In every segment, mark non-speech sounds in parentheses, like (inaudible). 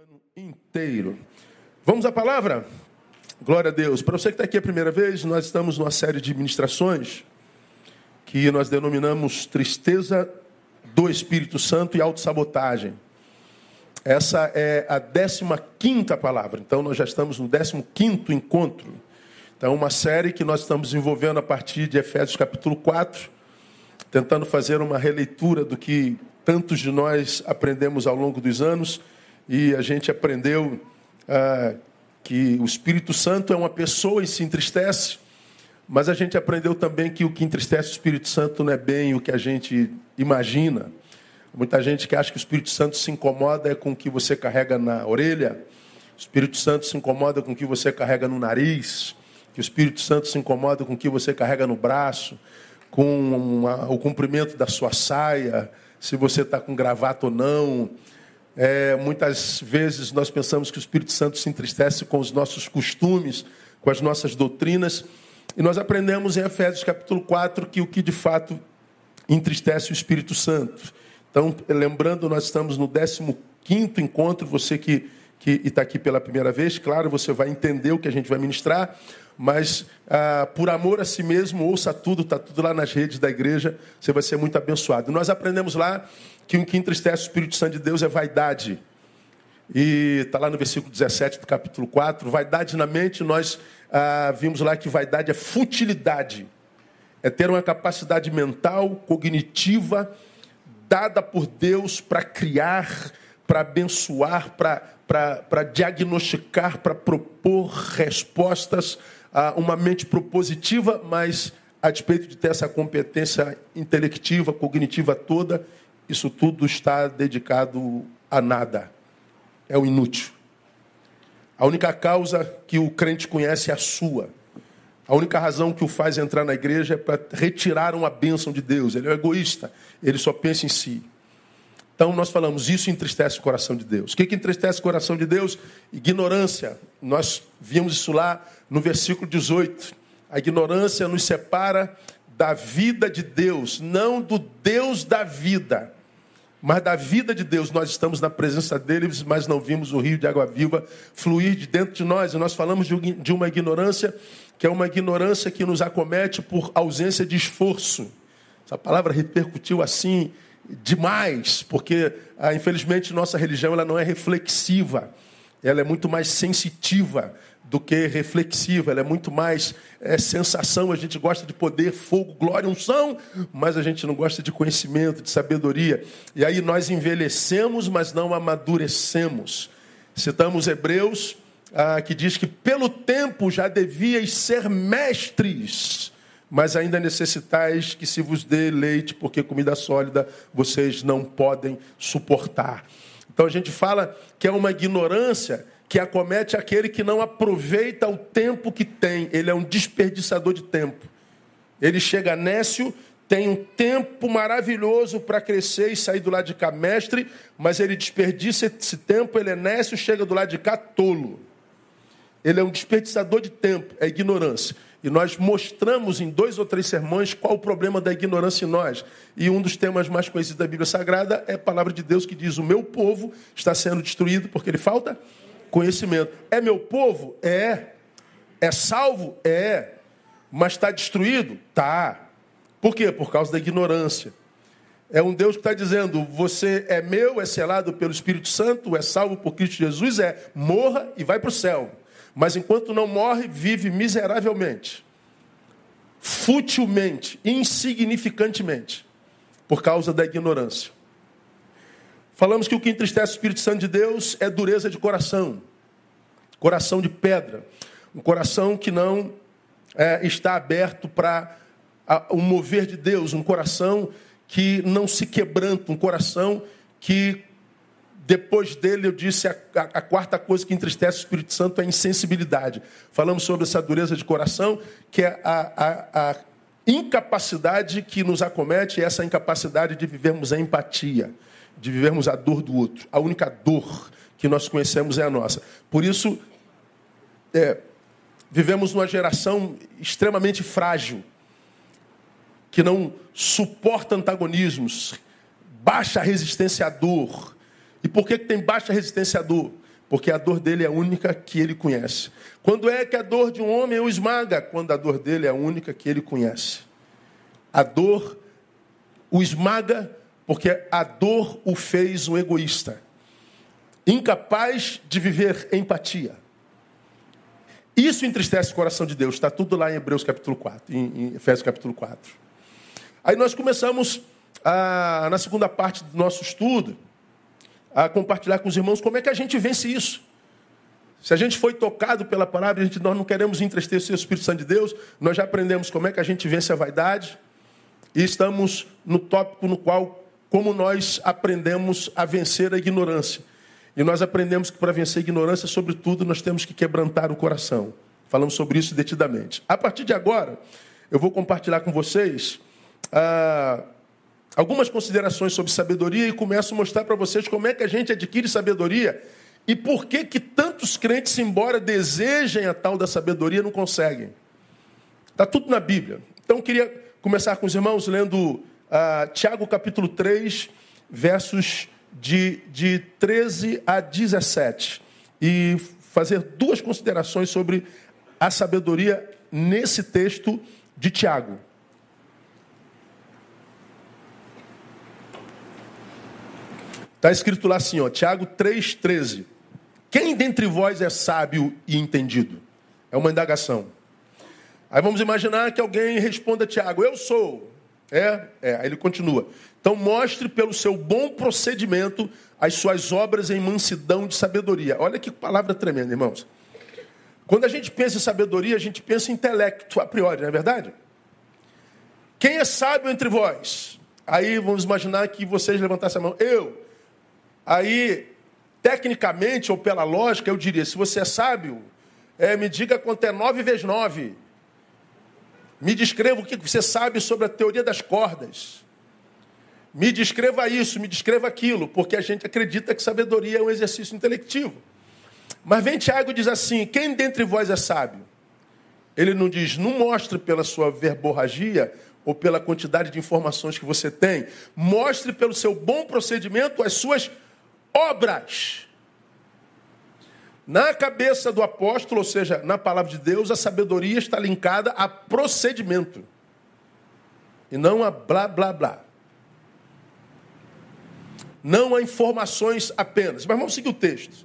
ano inteiro. Vamos à palavra? Glória a Deus. Para você que está aqui a primeira vez, nós estamos numa série de ministrações que nós denominamos Tristeza do Espírito Santo e Autossabotagem. Essa é a 15 palavra. Então, nós já estamos no 15 encontro. Então, uma série que nós estamos desenvolvendo a partir de Efésios capítulo 4, tentando fazer uma releitura do que tantos de nós aprendemos ao longo dos anos. E a gente aprendeu ah, que o Espírito Santo é uma pessoa e se entristece, mas a gente aprendeu também que o que entristece o Espírito Santo não é bem o que a gente imagina. Muita gente que acha que o Espírito Santo se incomoda é com o que você carrega na orelha, o Espírito Santo se incomoda com o que você carrega no nariz, que o Espírito Santo se incomoda com o que você carrega no braço, com uma, o comprimento da sua saia, se você está com gravata ou não. É, muitas vezes nós pensamos que o Espírito Santo se entristece com os nossos costumes, com as nossas doutrinas. E nós aprendemos em Efésios capítulo 4 que o que de fato entristece o Espírito Santo então, lembrando, nós estamos no 15 encontro. Você que está aqui pela primeira vez, claro, você vai entender o que a gente vai ministrar, mas ah, por amor a si mesmo, ouça tudo, está tudo lá nas redes da igreja, você vai ser muito abençoado. Nós aprendemos lá que o que entristece o Espírito Santo de Deus é vaidade. E está lá no versículo 17 do capítulo 4. Vaidade na mente, nós ah, vimos lá que vaidade é futilidade. É ter uma capacidade mental, cognitiva, dada por Deus para criar, para abençoar, para diagnosticar, para propor respostas a uma mente propositiva, mas a despeito de ter essa competência intelectiva, cognitiva toda, isso tudo está dedicado a nada. É o inútil. A única causa que o crente conhece é a sua. A única razão que o faz entrar na igreja é para retirar uma bênção de Deus. Ele é um egoísta, ele só pensa em si. Então nós falamos, isso entristece o coração de Deus. O que, que entristece o coração de Deus? Ignorância. Nós vimos isso lá no versículo 18. A ignorância nos separa da vida de Deus, não do Deus da vida mas da vida de Deus. Nós estamos na presença dele, mas não vimos o rio de água viva fluir de dentro de nós. E nós falamos de uma ignorância que é uma ignorância que nos acomete por ausência de esforço. Essa palavra repercutiu assim demais, porque ah, infelizmente nossa religião ela não é reflexiva, ela é muito mais sensitiva do que reflexiva, ela é muito mais é, sensação. A gente gosta de poder, fogo, glória, unção, mas a gente não gosta de conhecimento, de sabedoria. E aí nós envelhecemos, mas não amadurecemos. Citamos Hebreus, ah, que diz que pelo tempo já devias ser mestres, mas ainda necessitais que se vos dê leite, porque comida sólida vocês não podem suportar. Então a gente fala que é uma ignorância que acomete aquele que não aproveita o tempo que tem. Ele é um desperdiçador de tempo. Ele chega nécio, tem um tempo maravilhoso para crescer e sair do lado de cá mestre, mas ele desperdiça esse tempo, ele é nécio, chega do lado de cá tolo. Ele é um desperdiçador de tempo, é ignorância. E nós mostramos em dois ou três sermões qual o problema da ignorância em nós. E um dos temas mais conhecidos da Bíblia Sagrada é a palavra de Deus que diz: O meu povo está sendo destruído porque ele falta conhecimento. É meu povo? É. É salvo? É. Mas está destruído? Tá. Por quê? Por causa da ignorância. É um Deus que está dizendo: você é meu, é selado pelo Espírito Santo, é salvo por Cristo Jesus, é morra e vai para o céu. Mas enquanto não morre, vive miseravelmente, futilmente, insignificantemente, por causa da ignorância. Falamos que o que entristece o Espírito Santo de Deus é dureza de coração, coração de pedra, um coração que não é, está aberto para o mover de Deus, um coração que não se quebranta, um coração que depois dele, eu disse, a, a, a, quarta coisa que entristece o Espírito Santo é a insensibilidade. Falamos sobre essa dureza de coração, que é a, a incapacidade que nos acomete, essa incapacidade de vivermos a empatia de vivermos a dor do outro. A única dor que nós conhecemos é a nossa. Por isso, é, vivemos numa geração extremamente frágil, que não suporta antagonismos, baixa resistência à dor. E por que, que tem baixa resistência à dor? porque a dor dele é a única que ele conhece. Quando é que a dor de um homem o esmaga? Quando a dor dele é a única que ele conhece. A dor o esmaga porque a dor o fez um egoísta, incapaz de viver empatia. Isso entristece o coração de Deus, está tudo lá em Hebreus capítulo 4, em, Efésios capítulo 4. Aí nós começamos a, na segunda parte do nosso estudo a compartilhar com os irmãos como é que a gente vence isso. Se a gente foi tocado pela palavra, a gente, nós não queremos entristecer o Espírito Santo de Deus, nós já aprendemos como é que a gente vence a vaidade, e estamos no tópico no qual, como nós aprendemos a vencer a ignorância. E nós aprendemos que para vencer a ignorância, sobretudo, nós temos que quebrantar o coração. Falamos sobre isso detidamente. A partir de agora, eu vou compartilhar com vocês ah, algumas considerações sobre sabedoria e começo a mostrar para vocês como é que a gente adquire sabedoria e por que que tantos crentes, embora desejem a tal da sabedoria, não conseguem. Está tudo na Bíblia. Então eu queria começar com os irmãos lendo uh, Tiago capítulo 3, versos de, de 13 a 17. E fazer duas considerações sobre a sabedoria nesse texto de Tiago. Está escrito lá assim, ó, Tiago 3,13. Quem dentre vós é sábio e entendido? É uma indagação. Aí vamos imaginar que alguém responda Tiago, eu sou. É? É. Ele continua. Então mostre pelo seu bom procedimento as suas obras em mansidão de sabedoria. Olha que palavra tremenda, irmãos. Quando a gente pensa em sabedoria, a gente pensa em intelecto a priori, não é verdade? Quem é sábio entre vós? Aí vamos imaginar que vocês levantassem a mão. Eu. Aí, tecnicamente ou pela lógica, eu diria: se você é sábio, é, me diga quanto é 9 vezes 9. Me descreva o que você sabe sobre a teoria das cordas. Me descreva isso, me descreva aquilo, porque a gente acredita que sabedoria é um exercício intelectivo. Mas vem Tiago e diz assim: quem dentre vós é sábio? Ele não diz, não mostre pela sua verborragia ou pela quantidade de informações que você tem, mostre pelo seu bom procedimento as suas obras. Na cabeça do apóstolo, ou seja, na palavra de Deus, a sabedoria está linkada a procedimento e não a blá blá blá. Não a informações apenas. Mas vamos seguir o texto.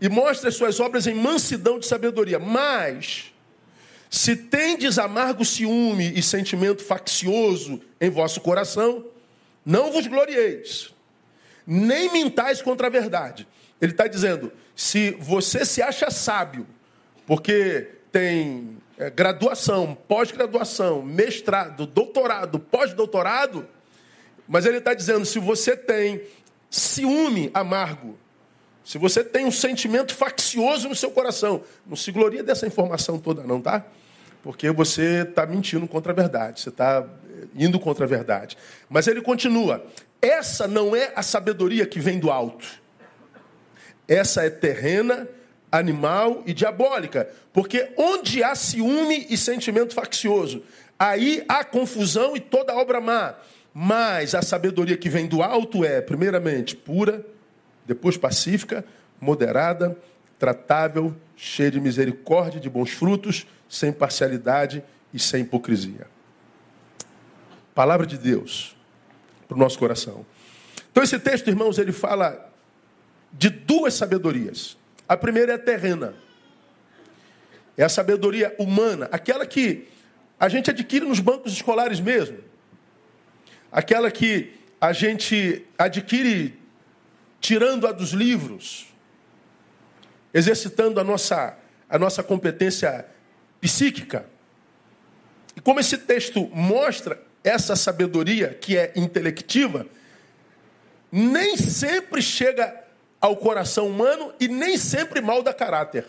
E mostra as suas obras em mansidão de sabedoria. Mas, se tendes amargo ciúme e sentimento faccioso em vosso coração, não vos glorieis nem mintais contra a verdade. Ele está dizendo: se você se acha sábio, porque tem é, graduação, pós-graduação, mestrado, doutorado, pós-doutorado, mas ele está dizendo: se você tem ciúme amargo, se você tem um sentimento faccioso no seu coração, não se gloria dessa informação toda, não, tá? Porque você está mentindo contra a verdade, você está é, indo contra a verdade. Mas ele continua: essa não é a sabedoria que vem do alto. Essa é terrena, animal e diabólica. Porque onde há ciúme e sentimento faccioso, aí há confusão e toda obra má. Mas a sabedoria que vem do alto é, primeiramente, pura, depois pacífica, moderada, tratável, cheia de misericórdia, de bons frutos, sem parcialidade e sem hipocrisia. Palavra de Deus para o nosso coração. Então, esse texto, irmãos, ele fala de duas sabedorias. A primeira é a terrena, é a sabedoria humana, aquela que a gente adquire nos bancos escolares mesmo, aquela que a gente adquire tirando-a dos livros, exercitando a nossa, a nossa competência psíquica. E como esse texto mostra, essa sabedoria que é intelectiva nem sempre chega ao coração humano e nem sempre malda caráter.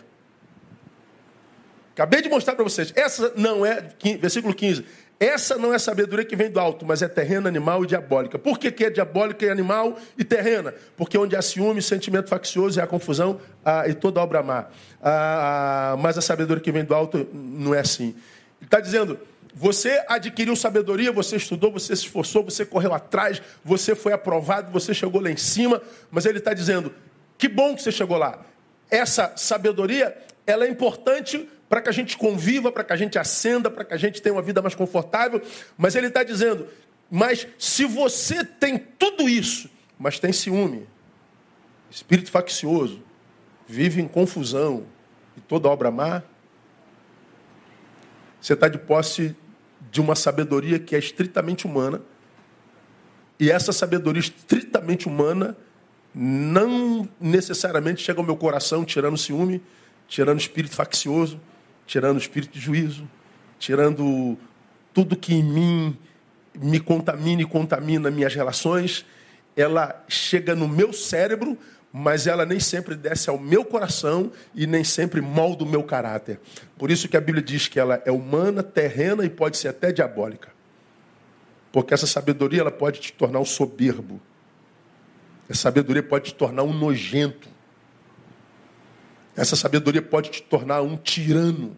Acabei de mostrar para vocês. Essa não é, versículo 15. Essa não é sabedoria que vem do alto, mas é terrena, animal e diabólica. Por que, que é diabólica e animal e terrena? Porque onde há ciúme, sentimento faccioso e há confusão ah, e toda obra má. Ah, mas a sabedoria que vem do alto não é assim. Ele está dizendo, você adquiriu sabedoria, você estudou, você se esforçou, você correu atrás, você foi aprovado, você chegou lá em cima, mas ele está dizendo: que bom que você chegou lá. essa sabedoria, ela é importante para que a gente conviva, para que a gente acenda, para que a gente tenha uma vida mais confortável. Mas ele está dizendo: mas se você tem tudo isso, mas tem ciúme, espírito faccioso, vive em confusão e toda obra má, você está de posse de uma sabedoria que é estritamente humana. E essa sabedoria estritamente humana não necessariamente chega ao meu coração tirando ciúme, tirando espírito faccioso, tirando espírito de juízo, tirando tudo que em mim me contamina e contamina minhas relações. Ela chega no meu cérebro, mas ela nem sempre desce ao meu coração e nem sempre molda o meu caráter. Por isso que a Bíblia diz que ela é humana, terrena e pode ser até diabólica. Porque essa sabedoria ela pode te tornar um soberbo. Essa sabedoria pode te tornar um nojento. Essa sabedoria pode te tornar um tirano.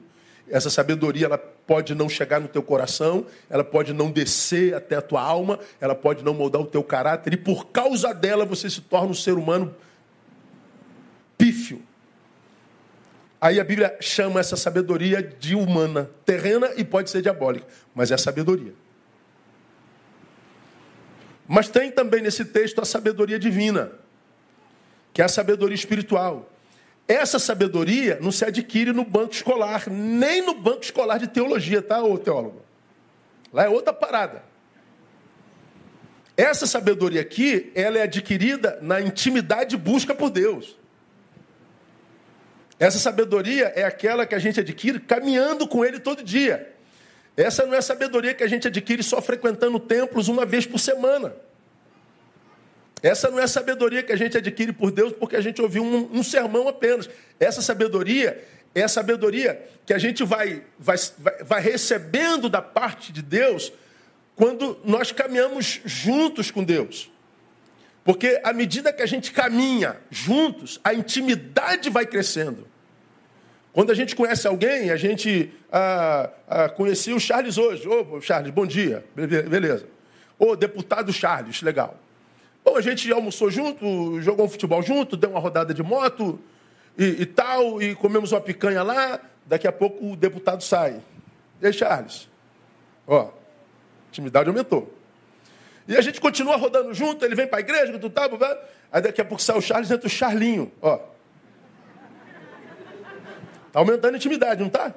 Essa sabedoria ela pode não chegar no teu coração, ela pode não descer até a tua alma, ela pode não moldar o teu caráter e por causa dela você se torna um ser humano pífio. Aí a Bíblia chama essa sabedoria de humana, terrena e pode ser diabólica, mas é sabedoria. Mas tem também nesse texto a sabedoria divina, que é a sabedoria espiritual. Essa sabedoria não se adquire no banco escolar, nem no banco escolar de teologia, tá, ô teólogo? Lá é outra parada. Essa sabedoria aqui, ela é adquirida na intimidade e busca por Deus. Essa sabedoria é aquela que a gente adquire caminhando com Ele todo dia. Essa não é sabedoria que a gente adquire só frequentando templos uma vez por semana. Essa não é sabedoria que a gente adquire por Deus porque a gente ouviu um, um sermão apenas. Essa sabedoria é a sabedoria que a gente vai, vai, vai recebendo da parte de Deus quando nós caminhamos juntos com Deus. Porque à medida que a gente caminha juntos, a intimidade vai crescendo. Quando a gente conhece alguém, a gente ah, ah, conhecia o Charles hoje. Ô, oh, Charles, bom dia. Beleza. Ô, oh, deputado Charles, legal. Bom, a gente almoçou junto, jogou um futebol junto, deu uma rodada de moto e, e tal, e comemos uma picanha lá. Daqui a pouco o deputado sai. E aí, Charles? Ó, a intimidade aumentou. E a gente continua rodando junto, ele vem para a igreja, tu tá, aí daqui a pouco sai o Charles, entra o Charlinho, ó. Tá aumentando a intimidade, não tá?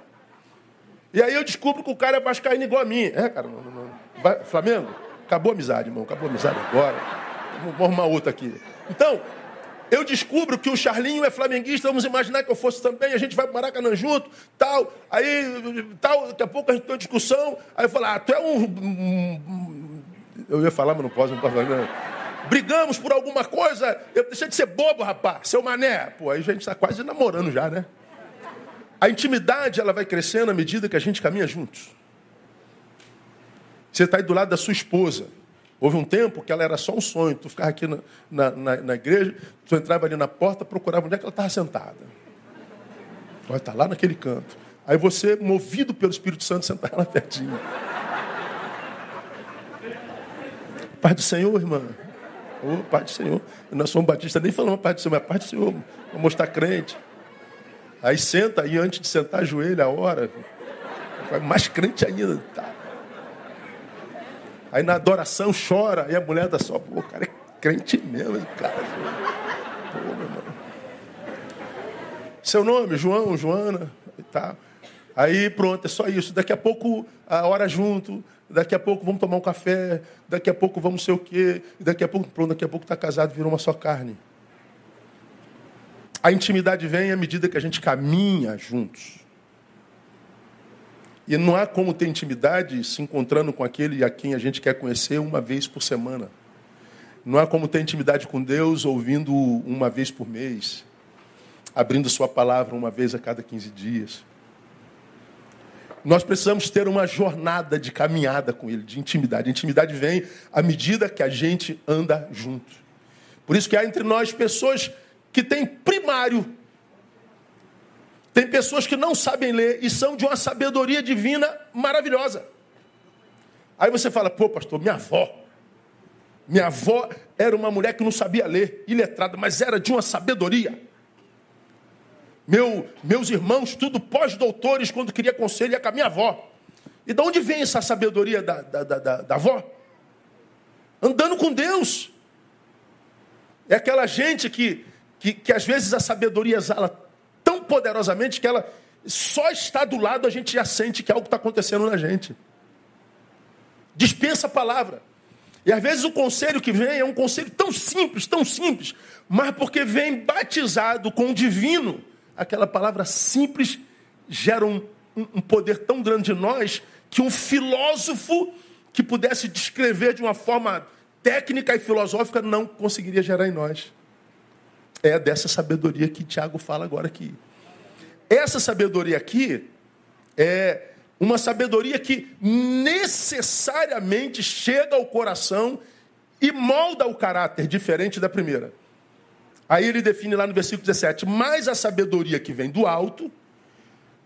E aí eu descubro que o cara é vascaíno igual a mim. É, cara, não, não, não. Vai, Flamengo? Acabou a amizade, irmão. Acabou a amizade agora. Vamos arrumar outra aqui. Então, eu descubro que o Charlinho é flamenguista, vamos imaginar que eu fosse também, a gente vai para Maracanã junto, tal. Aí, tal, daqui a pouco a gente tem uma discussão. Aí eu falo, ah, tu é um, um. Eu ia falar, mas não posso, não posso falar. Não. Brigamos por alguma coisa, eu deixei de ser bobo, rapaz, seu mané. Pô, aí a gente está quase namorando já, né? A intimidade ela vai crescendo à medida que a gente caminha juntos. Você está aí do lado da sua esposa. Houve um tempo que ela era só um sonho. Tu ficava aqui na, na, na, na igreja, tu entrava ali na porta, procurava onde é que ela estava sentada. Ela está lá naquele canto. Aí você, movido pelo Espírito Santo, sentava lá pertinho. Pai do Senhor, irmã. Ô, oh, Pai do Senhor. Nós somos batistas, nem falamos Pai do Senhor, mas Pai do Senhor. Vamos mostrar crente. Aí senta, aí antes de sentar, ajoelha a hora. Vai mais crente ainda. Tá. Aí na adoração chora, aí a mulher dá só, pô, cara é crente mesmo, cara. Pô, meu irmão. Seu nome, João, Joana, e tal. Aí pronto, é só isso. Daqui a pouco a hora junto, daqui a pouco vamos tomar um café, daqui a pouco vamos ser o quê, daqui a pouco, pronto, daqui a pouco está casado, virou uma só carne. A intimidade vem à medida que a gente caminha juntos. E não há como ter intimidade se encontrando com aquele a quem a gente quer conhecer uma vez por semana. Não há como ter intimidade com Deus ouvindo uma vez por mês, abrindo Sua palavra uma vez a cada 15 dias. Nós precisamos ter uma jornada de caminhada com Ele, de intimidade. A intimidade vem à medida que a gente anda junto. Por isso que há entre nós pessoas que tem primário. Tem pessoas que não sabem ler e são de uma sabedoria divina maravilhosa. Aí você fala, pô, pastor, minha avó. Minha avó era uma mulher que não sabia ler, iletrada, mas era de uma sabedoria. Meu, meus irmãos, tudo pós-doutores, quando queria conselho, ia com a minha avó. E de onde vem essa sabedoria da, da, da, da, da avó? Andando com Deus. É aquela gente que, que, que às vezes a sabedoria exala tão poderosamente que ela só está do lado, a gente já sente que algo está acontecendo na gente. Dispensa a palavra. E às vezes o conselho que vem é um conselho tão simples, tão simples, mas porque vem batizado com o divino, aquela palavra simples gera um, um poder tão grande em nós que um filósofo que pudesse descrever de uma forma técnica e filosófica não conseguiria gerar em nós. É dessa sabedoria que Tiago fala agora aqui. Essa sabedoria aqui é uma sabedoria que necessariamente chega ao coração e molda o caráter, diferente da primeira. Aí ele define lá no versículo 17: Mas a sabedoria que vem do alto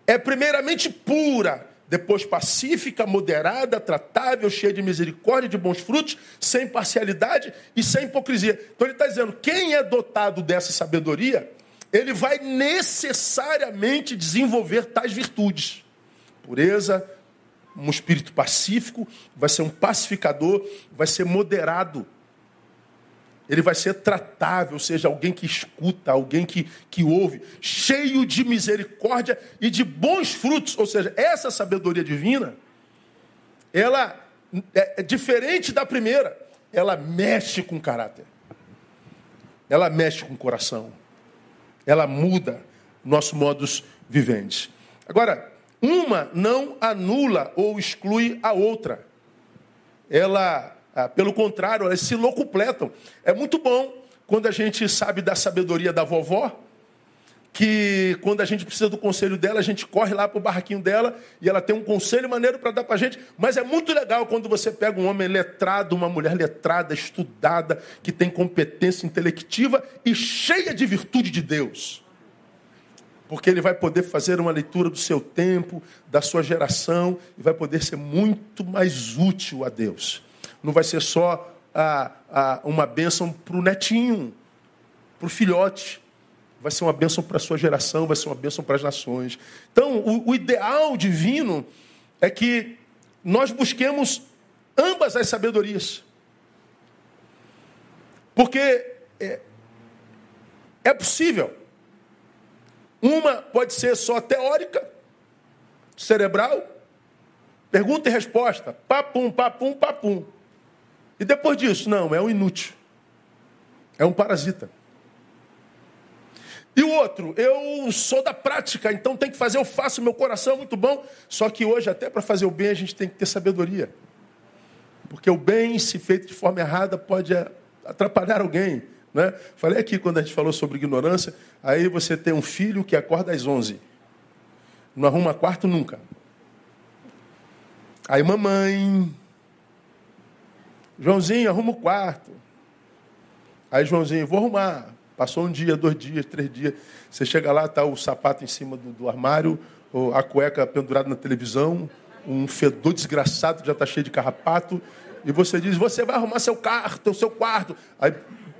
é primeiramente pura, depois pacífica, moderada, tratável, cheia de misericórdia, de bons frutos, sem parcialidade e sem hipocrisia. Então ele está dizendo: quem é dotado dessa sabedoria, ele vai necessariamente desenvolver tais virtudes pureza, um espírito pacífico, vai ser um pacificador, vai ser moderado. Ele vai ser tratável, ou seja, alguém que escuta, alguém que, que ouve, cheio de misericórdia e de bons frutos. Ou seja, essa sabedoria divina, ela é, é diferente da primeira. Ela mexe com o caráter. Ela mexe com o coração. Ela muda nosso modus vivendi. Agora, uma não anula ou exclui a outra. Ela, ah, pelo contrário, elas se locupletam. É muito bom quando a gente sabe da sabedoria da vovó, que quando a gente precisa do conselho dela, a gente corre lá para o barraquinho dela e ela tem um conselho maneiro para dar para a gente. Mas é muito legal quando você pega um homem letrado, uma mulher letrada, estudada, que tem competência intelectiva e cheia de virtude de Deus porque ele vai poder fazer uma leitura do seu tempo, da sua geração, e vai poder ser muito mais útil a Deus. Não vai ser só a, uma bênção para o netinho, para o filhote. Vai ser uma bênção para a sua geração, vai ser uma bênção para as nações. Então, o, o ideal divino é que nós busquemos ambas as sabedorias. Porque é, é possível uma pode ser só teórica, cerebral, pergunta e resposta, papum, papum, papum. E depois disso, não, é um inútil. É um parasita. E o outro, eu sou da prática, então tem que fazer, eu faço, meu coração é muito bom. Só que hoje, até para fazer o bem, a gente tem que ter sabedoria. Porque o bem, se feito de forma errada, pode atrapalhar alguém. Né? Falei aqui quando a gente falou sobre ignorância, aí você tem um filho que acorda às 11. Não arruma quarto nunca. Aí mamãe, Joãozinho, arruma o quarto. Aí Joãozinho, vou arrumar. Passou um dia, dois dias, três dias. Você chega lá, está o sapato em cima do, do armário, a cueca pendurada na televisão, um fedor desgraçado já está cheio de carrapato. E você diz, você vai arrumar seu quarto, seu quarto. Aí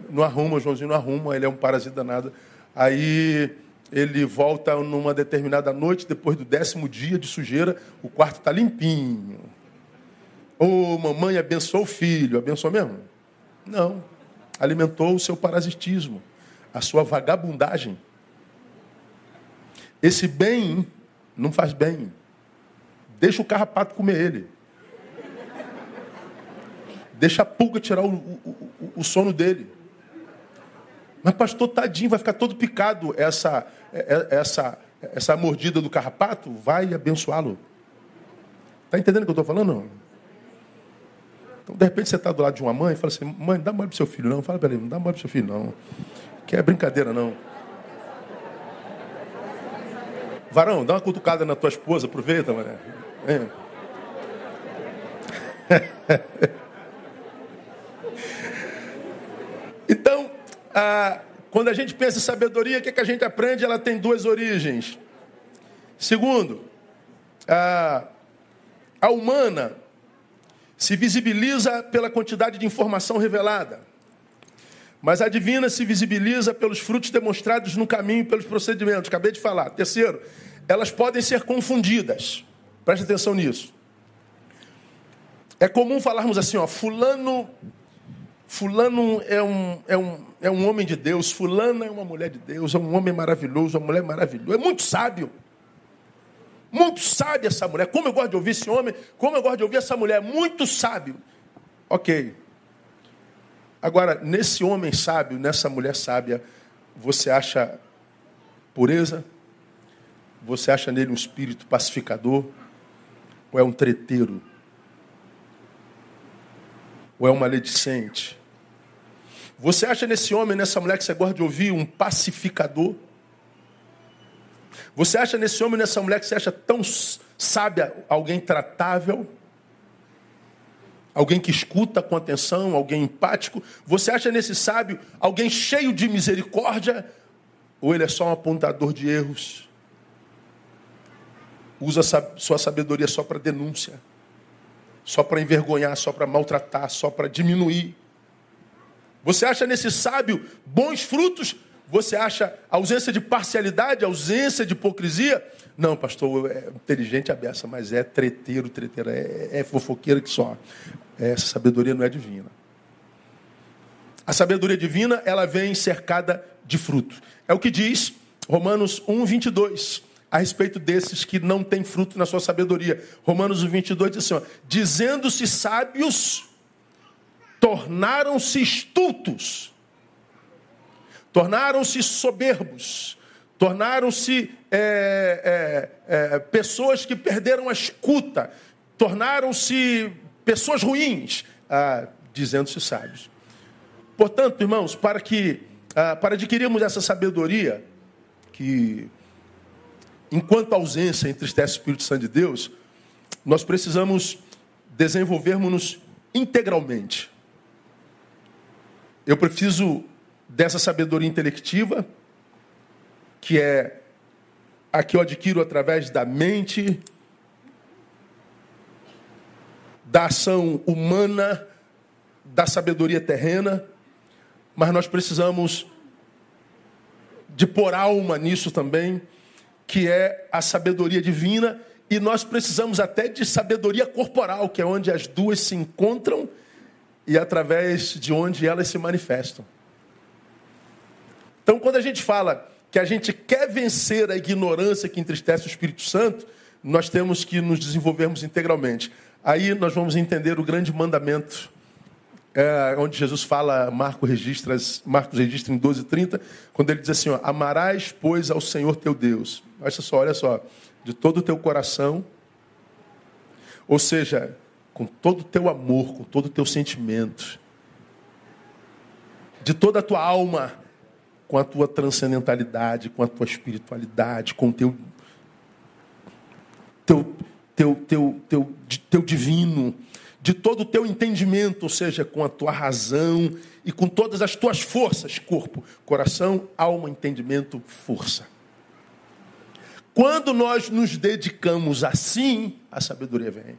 não arruma, Joãozinho não arruma, ele é um parasita danado. Aí ele volta numa determinada noite, depois do décimo dia de sujeira, o quarto está limpinho. Ô oh, mamãe abençoou o filho, abençoou mesmo? Não. Alimentou o seu parasitismo, a sua vagabundagem. Esse bem não faz bem. Deixa o carrapato comer ele. Deixa a pulga tirar o, o, o, sono dele. Mas, pastor, tadinho, vai ficar todo picado. Essa, é, é, essa, essa mordida do carrapato vai abençoá-lo. Está entendendo o que eu estou falando? Não? Então, de repente, você está do lado de uma mãe e fala assim: mãe, dá mole para seu filho, não. Fala para ele: não dá mole para seu filho, não. Que é brincadeira, não. Varão, dá uma cutucada na tua esposa, aproveita, mané. (laughs) Então, ah, quando a gente pensa em sabedoria, o que, é que a gente aprende? Ela tem duas origens. Segundo, a, a humana se visibiliza pela quantidade de informação revelada. Mas a divina se visibiliza pelos frutos demonstrados no caminho pelos procedimentos. Acabei de falar. Terceiro, elas podem ser confundidas. Preste atenção nisso. É comum falarmos assim, ó, fulano, fulano é um, é um, é um homem de Deus, fulana é uma mulher de Deus, é um homem maravilhoso, uma mulher maravilhosa, é muito sábio. Muito sábia essa mulher. Como eu gosto de ouvir esse homem, como eu gosto de ouvir essa mulher, muito sábio. Ok. Agora, nesse homem sábio, nessa mulher sábia, você acha pureza? Você acha nele um espírito pacificador? Ou é um treteiro? Ou é um maledicente? Você acha nesse homem, nessa mulher que você gosta de ouvir, um pacificador? Você acha nesse homem, nessa mulher que você acha tão sábia, alguém tratável? alguém que escuta com atenção, alguém empático? Você acha nesse sábio alguém cheio de misericórdia? Ou ele é só um apontador de erros? Usa sua sabedoria só para denúncia, só para envergonhar, só para maltratar, só para diminuir. Você acha nesse sábio bons frutos? Você acha ausência de parcialidade, ausência de hipocrisia? Não, pastor, é inteligente a beça, mas é treteiro, treteiro, é, é fofoqueiro que só. Essa sabedoria não é divina. A sabedoria divina, ela vem cercada de fruto. É o que diz Romanos 1, 22, a respeito desses que não têm fruto na sua sabedoria. Romanos 1, 22 diz assim: dizendo-se sábios, tornaram-se estultos, tornaram-se soberbos, tornaram-se é, é, é, pessoas que perderam a escuta, tornaram-se pessoas ruins, ah, dizendo-se sábios. Portanto, irmãos, para que ah, para adquirirmos essa sabedoria que, enquanto ausência entristece o Espírito Santo de Deus, nós precisamos desenvolvermos-nos integralmente. Eu preciso dessa sabedoria intelectiva, que é a que eu adquiro através da mente, da ação humana, da sabedoria terrena, mas nós precisamos de pôr alma nisso também, que é a sabedoria divina, e nós precisamos até de sabedoria corporal, que é onde as duas se encontram e através de onde elas se manifestam. Então, quando a gente fala que a gente quer vencer a ignorância que entristece o Espírito Santo, nós temos que nos desenvolvermos integralmente. Aí nós vamos entender o grande mandamento, é, onde Jesus fala, Marcos registra, Marcos registra em 12,30, quando ele diz assim: ó, Amarás, pois, ao Senhor teu Deus. Olha só, olha só, de todo o teu coração, ou seja, com todo o teu amor, com todo o teu sentimento, de toda a tua alma, com a tua transcendentalidade, com a tua espiritualidade, com o teu, teu teu, teu, teu, teu divino, de todo o teu entendimento, ou seja, com a tua razão e com todas as tuas forças, corpo, coração, alma, entendimento, força. Quando nós nos dedicamos assim, a sabedoria vem.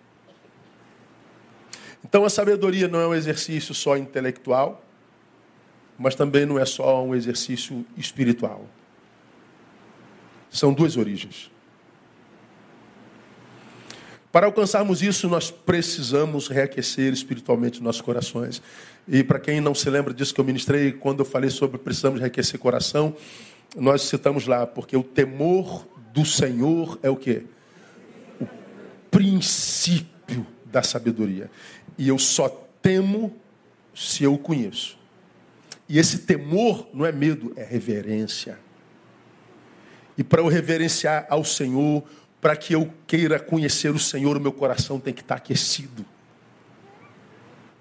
Então a sabedoria não é um exercício só intelectual, mas também não é só um exercício espiritual. São duas origens. Para alcançarmos isso, nós precisamos reaquecer espiritualmente nossos corações. E para quem não se lembra disso que eu ministrei, quando eu falei sobre precisamos reaquecer coração, nós citamos lá, porque o temor do Senhor é o quê? O princípio da sabedoria. E eu só temo se eu o conheço. E esse temor não é medo, é reverência. E para eu reverenciar ao Senhor, para que eu queira conhecer o Senhor, o meu coração tem que estar aquecido.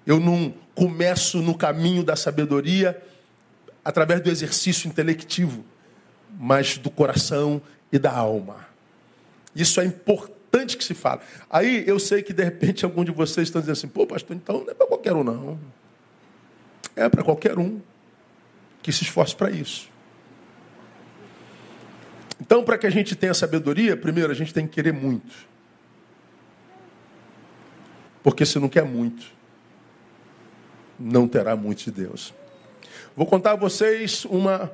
Eu não começo no caminho da sabedoria através do exercício intelectivo, mas do coração e da alma. Isso é importante que se fale. Aí eu sei que de repente algum de vocês estão dizendo assim: pô, pastor, então não é para qualquer um, não. É para qualquer um que se esforce para isso. Então, para que a gente tenha sabedoria, primeiro a gente tem que querer muito. Porque se não quer muito, não terá muito de Deus. Vou contar a vocês uma,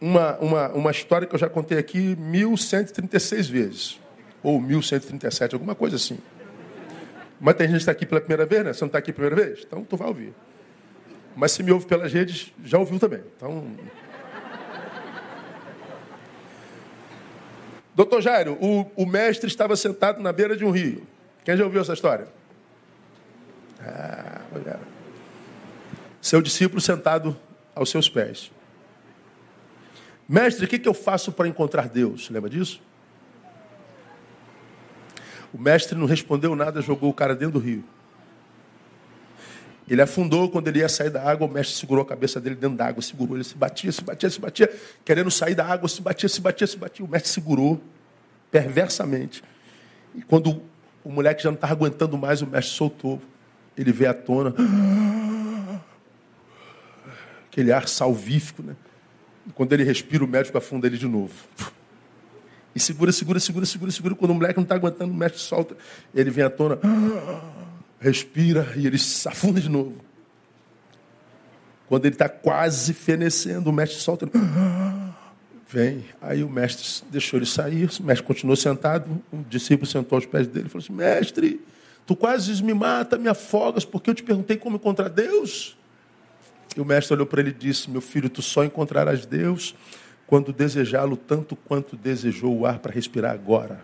uma, uma, uma história que eu já contei aqui 1136 vezes. Ou 1137, alguma coisa assim. Mas tem gente que está aqui pela primeira vez, né? Você não está aqui pela primeira vez? Então tu vai ouvir. Mas se me ouve pelas redes, já ouviu também. Então. Doutor Jairo, o, o mestre estava sentado na beira de um rio. Quem já ouviu essa história? Ah, olha. Seu discípulo sentado aos seus pés. Mestre, o que, que eu faço para encontrar Deus? Lembra disso? O mestre não respondeu nada, jogou o cara dentro do rio. Ele afundou quando ele ia sair da água, o mestre segurou a cabeça dele dentro da água, segurou, ele se batia, se batia, se batia, querendo sair da água, se batia, se batia, se batia. O mestre segurou perversamente. E quando o moleque já não estava aguentando mais, o mestre soltou. Ele veio à tona. Aquele ar salvífico, né? E quando ele respira, o médico afunda ele de novo. E segura, segura, segura, segura, segura. Quando o moleque não está aguentando, o mestre solta. Ele vem à tona respira e ele se afunda de novo. Quando ele está quase fenecendo, o mestre solta. (gasps) Vem. Aí o mestre deixou ele sair, o mestre continuou sentado, o discípulo sentou aos pés dele e falou assim: Mestre, tu quase me mata, me afogas, porque eu te perguntei como encontrar Deus. E o mestre olhou para ele e disse: Meu filho, tu só encontrarás Deus quando desejá-lo tanto quanto desejou o ar para respirar agora.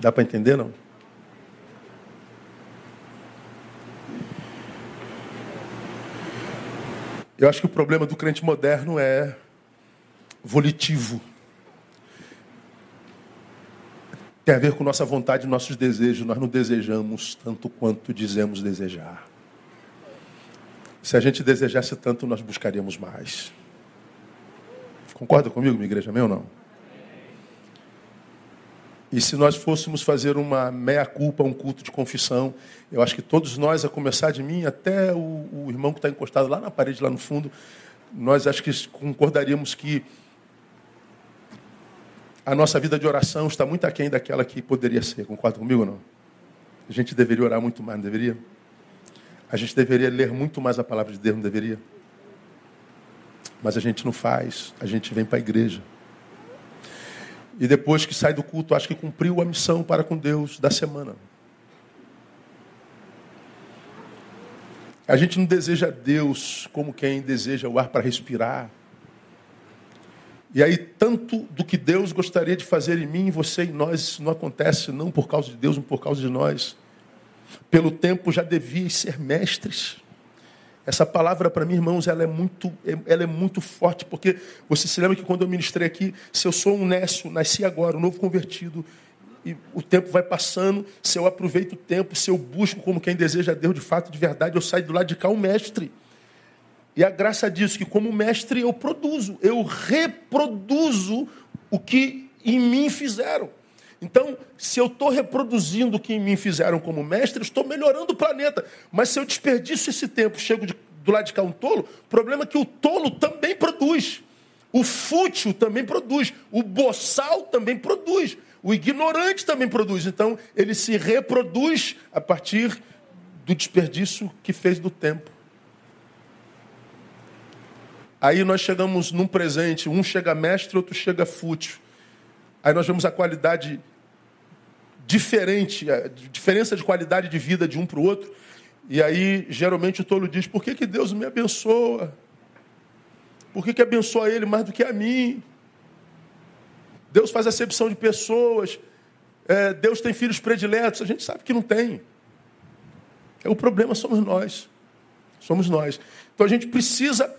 Dá para entender, não? Eu acho que o problema do crente moderno é volitivo. Tem a ver com nossa vontade e nossos desejos. Nós não desejamos tanto quanto dizemos desejar. Se a gente desejasse tanto, nós buscaríamos mais. Concorda comigo, minha igreja, meu ou não? E se nós fôssemos fazer uma meia-culpa, um culto de confissão, eu acho que todos nós, a começar de mim até o, o irmão que está encostado lá na parede, lá no fundo, nós acho que concordaríamos que a nossa vida de oração está muito aquém daquela que poderia ser. Concorda comigo ou não? A gente deveria orar muito mais, não deveria? A gente deveria ler muito mais a palavra de Deus, não deveria? Mas a gente não faz, a gente vem para a igreja. E depois que sai do culto, acho que cumpriu a missão para com Deus da semana. A gente não deseja Deus como quem deseja o ar para respirar. E aí, tanto do que Deus gostaria de fazer em mim, você e nós, isso não acontece não por causa de Deus, mas por causa de nós. Pelo tempo já deviam ser mestres. Essa palavra para mim, irmãos, ela é muito, ela é muito forte, porque você se lembra que quando eu ministrei aqui, se eu sou um nécio, nasci agora, um novo convertido, e o tempo vai passando, se eu aproveito o tempo, se eu busco como quem deseja Deus de fato, de verdade, eu saio do lado de cá um mestre. E a graça disso que como mestre eu produzo, eu reproduzo o que em mim fizeram. Então, se eu estou reproduzindo o que em mim fizeram como mestre, estou melhorando o planeta. Mas se eu desperdiço esse tempo, chego de, do lado de cá um tolo, o problema é que o tolo também produz. O fútil também produz. O boçal também produz. O ignorante também produz. Então, ele se reproduz a partir do desperdício que fez do tempo. Aí nós chegamos num presente, um chega mestre, outro chega fútil. Aí nós vemos a qualidade diferente, a diferença de qualidade de vida de um para o outro. E aí, geralmente, o tolo diz: por que, que Deus me abençoa? Por que, que abençoa ele mais do que a mim? Deus faz acepção de pessoas. É, Deus tem filhos prediletos. A gente sabe que não tem. O problema somos nós. Somos nós. Então a gente precisa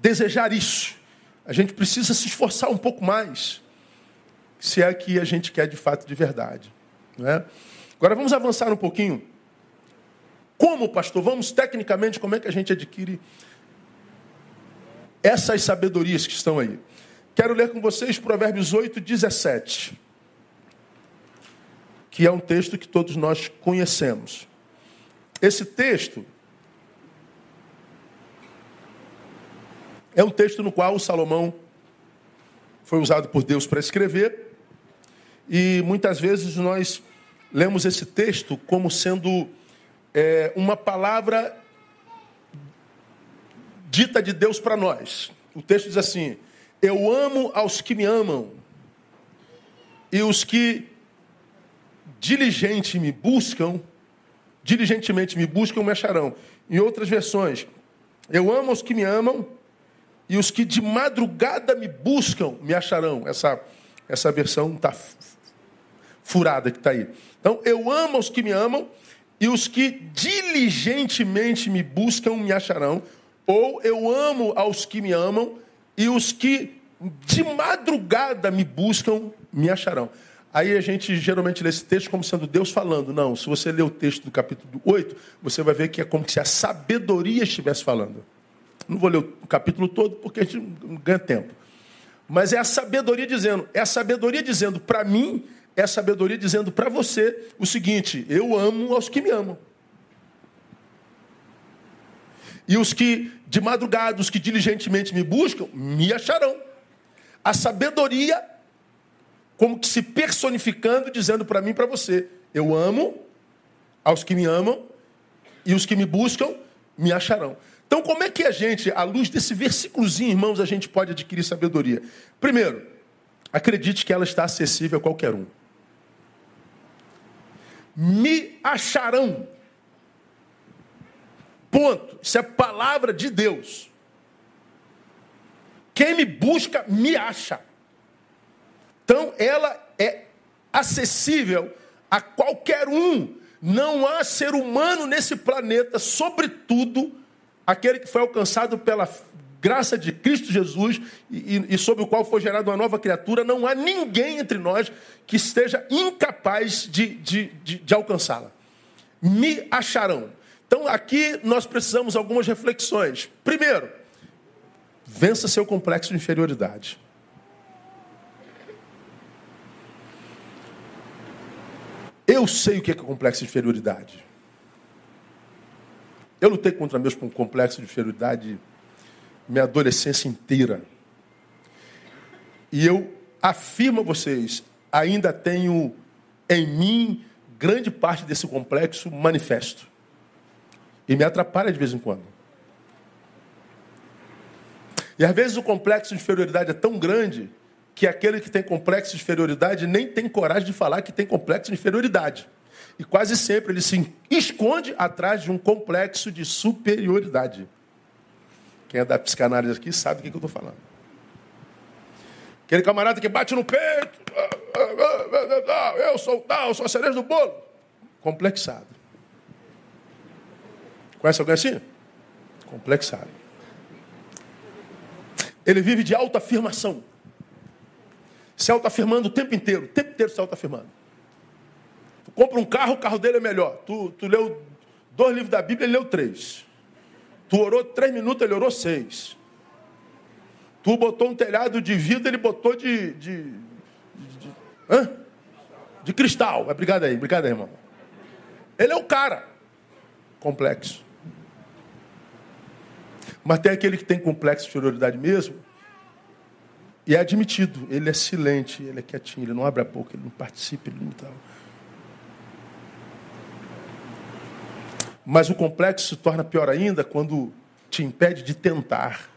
desejar isso. A gente precisa se esforçar um pouco mais se é que a gente quer de fato de verdade. Né? Agora vamos avançar um pouquinho. Como, pastor? Vamos tecnicamente, como é que a gente adquire essas sabedorias que estão aí? Quero ler com vocês Provérbios 8, 17, que é um texto que todos nós conhecemos. Esse texto é um texto no qual o Salomão foi usado por Deus para escrever, e muitas vezes nós lemos esse texto como sendo é, uma palavra dita de Deus para nós. O texto diz assim: Eu amo aos que me amam, e os que diligente me buscam, diligentemente me buscam, me acharão. Em outras versões, eu amo os que me amam, e os que de madrugada me buscam, me acharão. Essa, essa versão está furada que está aí. Então, eu amo os que me amam, e os que diligentemente me buscam, me acharão. Ou eu amo aos que me amam, e os que de madrugada me buscam, me acharão. Aí a gente geralmente lê esse texto como sendo Deus falando. Não, se você ler o texto do capítulo 8, você vai ver que é como se a sabedoria estivesse falando. Não vou ler o capítulo todo porque a gente não ganha tempo. Mas é a sabedoria dizendo, é a sabedoria dizendo para mim, é sabedoria dizendo para você o seguinte: eu amo aos que me amam. E os que de madrugada, os que diligentemente me buscam, me acharão. A sabedoria como que se personificando, dizendo para mim e para você: eu amo aos que me amam e os que me buscam me acharão. Então, como é que a gente, à luz desse versículozinho, irmãos, a gente pode adquirir sabedoria? Primeiro, acredite que ela está acessível a qualquer um. Me acharão. Ponto. Isso é palavra de Deus. Quem me busca, me acha. Então, ela é acessível a qualquer um. Não há ser humano nesse planeta, sobretudo aquele que foi alcançado pela graça de Cristo Jesus e, e, e sobre o qual foi gerada uma nova criatura, não há ninguém entre nós que esteja incapaz de, de, de, de alcançá-la. Me acharão. Então, aqui nós precisamos algumas reflexões. Primeiro, vença seu complexo de inferioridade. Eu sei o que é complexo de inferioridade. Eu lutei contra meus complexos de inferioridade minha adolescência inteira. E eu afirmo a vocês, ainda tenho em mim grande parte desse complexo manifesto. E me atrapalha de vez em quando. E às vezes o complexo de inferioridade é tão grande que aquele que tem complexo de inferioridade nem tem coragem de falar que tem complexo de inferioridade. E quase sempre ele se esconde atrás de um complexo de superioridade. Quem é da psicanálise aqui sabe o que eu estou falando. Aquele camarada que bate no peito, eu sou tal, eu sou a cereja do bolo. Complexado. Conhece alguém assim? Complexado. Ele vive de autoafirmação se autoafirmando o tempo inteiro, o tempo inteiro se autoafirmando. Tu compra um carro, o carro dele é melhor. Tu, tu leu dois livros da Bíblia, ele leu três. Tu orou três minutos, ele orou seis. Tu botou um telhado de vidro, ele botou de. de, de, de, hã? de cristal. Obrigado aí, obrigado aí, irmão. Ele é o cara. Complexo. Mas tem aquele que tem complexo de inferioridade mesmo, e é admitido, ele é silente, ele é quietinho, ele não abre a boca, ele não participa, ele não tal. Mas o complexo se torna pior ainda quando te impede de tentar.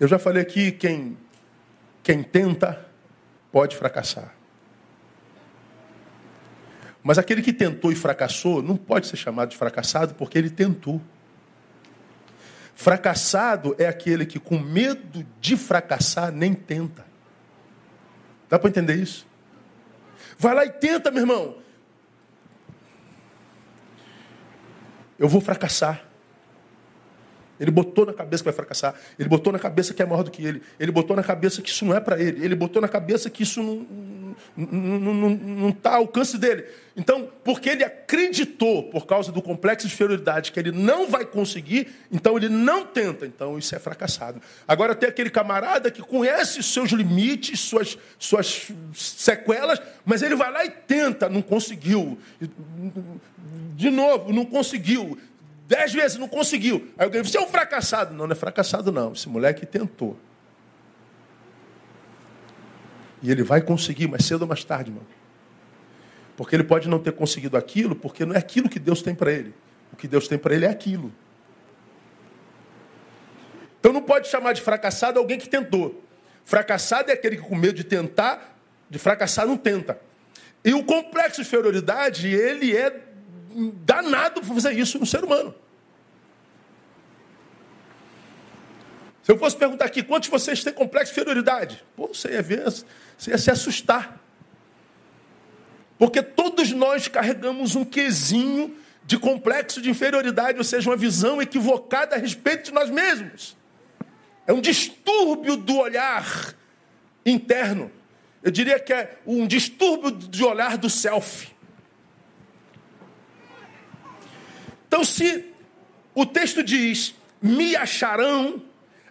Eu já falei aqui, quem, quem tenta pode fracassar. Mas aquele que tentou e fracassou não pode ser chamado de fracassado porque ele tentou. Fracassado é aquele que, com medo de fracassar, nem tenta. Dá para entender isso? Vai lá e tenta, meu irmão. Eu vou fracassar. Ele botou na cabeça que vai fracassar. Ele botou na cabeça que é maior do que ele. Ele botou na cabeça que isso não é para ele. Ele botou na cabeça que isso não está ao alcance dele. Então, porque ele acreditou, por causa do complexo de inferioridade, que ele não vai conseguir, então ele não tenta. Então, isso é fracassado. Agora, tem aquele camarada que conhece seus limites, suas, suas sequelas, mas ele vai lá e tenta, não conseguiu. De novo, não conseguiu. Dez vezes não conseguiu. Aí alguém disse, você é um fracassado. Não, não é fracassado, não. Esse moleque tentou. E ele vai conseguir, mais cedo ou mais tarde, irmão. Porque ele pode não ter conseguido aquilo, porque não é aquilo que Deus tem para ele. O que Deus tem para ele é aquilo. Então não pode chamar de fracassado alguém que tentou. Fracassado é aquele que com medo de tentar, de fracassar não tenta. E o complexo de inferioridade, ele é danado para fazer isso no ser humano. Se eu fosse perguntar aqui, quantos de vocês têm complexo de inferioridade? Pô, você ia ver, você ia se assustar. Porque todos nós carregamos um quesinho de complexo de inferioridade, ou seja, uma visão equivocada a respeito de nós mesmos. É um distúrbio do olhar interno. Eu diria que é um distúrbio de olhar do self. Então, se o texto diz: me acharão,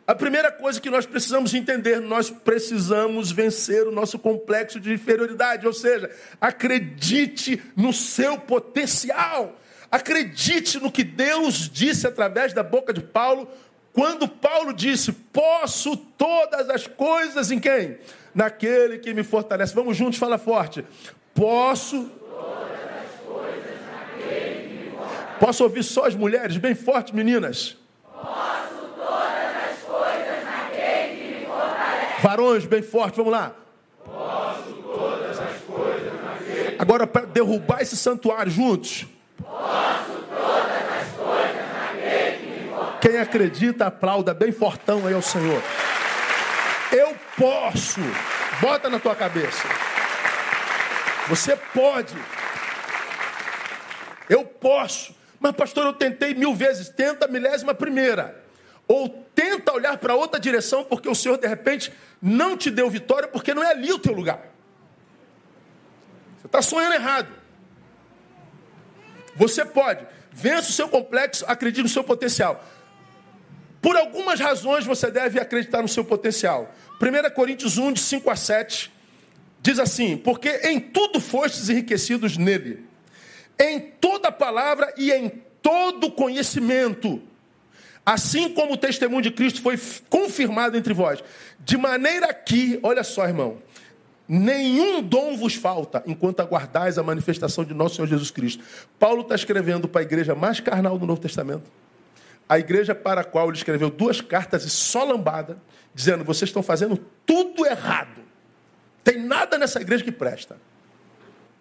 a primeira coisa que nós precisamos entender, nós precisamos vencer o nosso complexo de inferioridade, ou seja, acredite no seu potencial. Acredite no que Deus disse através da boca de Paulo, quando Paulo disse: Posso todas as coisas em quem? Naquele que me fortalece. Vamos juntos, fala forte. Posso. Todas as coisas naquele que me fortalece. Posso ouvir só as mulheres, bem forte, meninas? Posso Varões, bem forte, vamos lá. Posso todas as coisas naquele. Agora, para derrubar esse santuário juntos. Posso todas as coisas naquele que me Quem acredita, aplauda bem fortão aí ao Senhor. Eu posso. Bota na tua cabeça. Você pode. Eu posso. Mas, pastor, eu tentei mil vezes. Tenta a milésima primeira. Ou tenta olhar para outra direção, porque o Senhor, de repente, não te deu vitória, porque não é ali o teu lugar. Você está sonhando errado. Você pode. Vença o seu complexo, acredite no seu potencial. Por algumas razões você deve acreditar no seu potencial. 1 Coríntios 1, de 5 a 7, diz assim: Porque em tudo fostes enriquecidos nele, em toda palavra e em todo conhecimento Assim como o testemunho de Cristo foi confirmado entre vós. De maneira que, olha só, irmão, nenhum dom vos falta enquanto aguardais a manifestação de nosso Senhor Jesus Cristo. Paulo está escrevendo para a igreja mais carnal do Novo Testamento. A igreja para a qual ele escreveu duas cartas e só lambada, dizendo: vocês estão fazendo tudo errado. Tem nada nessa igreja que presta.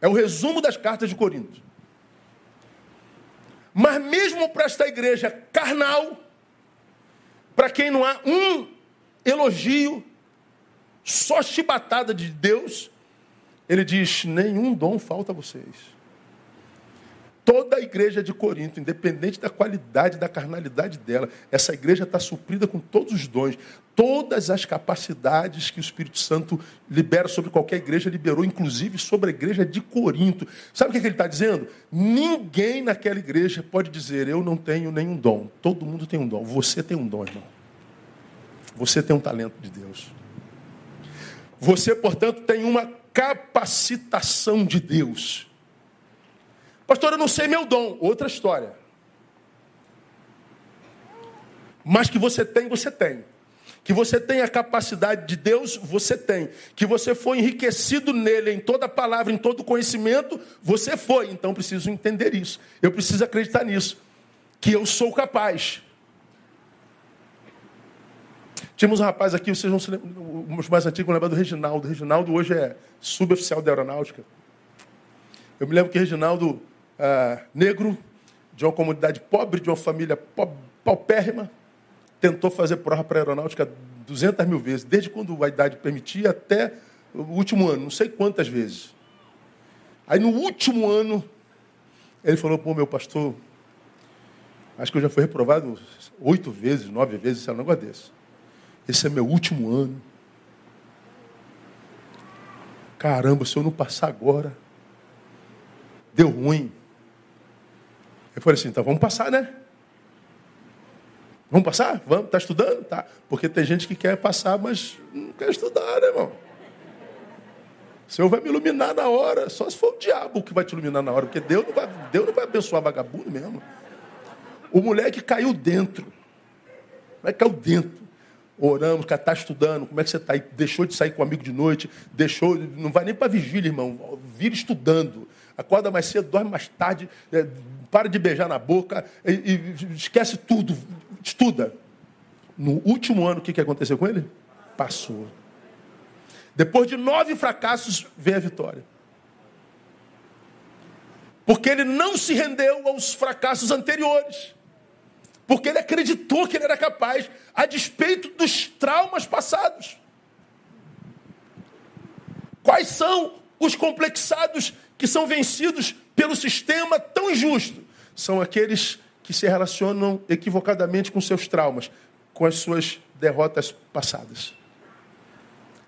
É o resumo das cartas de Corinto. Mas mesmo para esta igreja carnal, para quem não há um elogio, só chibatada de Deus, ele diz: nenhum dom falta a vocês. Toda a igreja de Corinto, independente da qualidade, da carnalidade dela, essa igreja está suprida com todos os dons, todas as capacidades que o Espírito Santo libera sobre qualquer igreja, liberou inclusive sobre a igreja de Corinto. Sabe o que, é que ele está dizendo? Ninguém naquela igreja pode dizer, eu não tenho nenhum dom. Todo mundo tem um dom. Você tem um dom, irmão. Você tem um talento de Deus. Você, portanto, tem uma capacitação de Deus. Pastor, eu não sei meu dom. Outra história. Mas que você tem, você tem. Que você tem a capacidade de Deus, você tem. Que você foi enriquecido nele, em toda palavra, em todo conhecimento, você foi. Então preciso entender isso. Eu preciso acreditar nisso. Que eu sou capaz. Tínhamos um rapaz aqui, vocês vão se lembrar, os mais antigos vão lembrar do Reginaldo. O Reginaldo hoje é suboficial da aeronáutica. Eu me lembro que Reginaldo ah, negro, de uma comunidade pobre, de uma família pobre, paupérrima, tentou fazer prova para aeronáutica 200 mil vezes, desde quando a idade permitia até o último ano, não sei quantas vezes. Aí no último ano, ele falou, pô, meu pastor, acho que eu já fui reprovado oito vezes, nove vezes, é um negócio desse. Esse é meu último ano. Caramba, se eu não passar agora, deu ruim. Eu falei assim, então vamos passar, né? Vamos passar? Vamos, está estudando? Tá. Porque tem gente que quer passar, mas não quer estudar, né, irmão? O Senhor vai me iluminar na hora. Só se for o diabo que vai te iluminar na hora, porque Deus não vai, Deus não vai abençoar vagabundo mesmo. O moleque caiu dentro. Vai caiu dentro. Oramos, cara, está estudando, como é que você está? Deixou de sair com um amigo de noite, deixou, não vai nem para vigília, irmão. Vira estudando. Acorda mais cedo, dorme mais tarde, é, para de beijar na boca, e, e, esquece tudo, estuda. No último ano, o que, que aconteceu com ele? Passou. Depois de nove fracassos, vem a vitória. Porque ele não se rendeu aos fracassos anteriores. Porque ele acreditou que ele era capaz, a despeito dos traumas passados. Quais são os complexados que são vencidos pelo sistema tão injusto? São aqueles que se relacionam equivocadamente com seus traumas, com as suas derrotas passadas.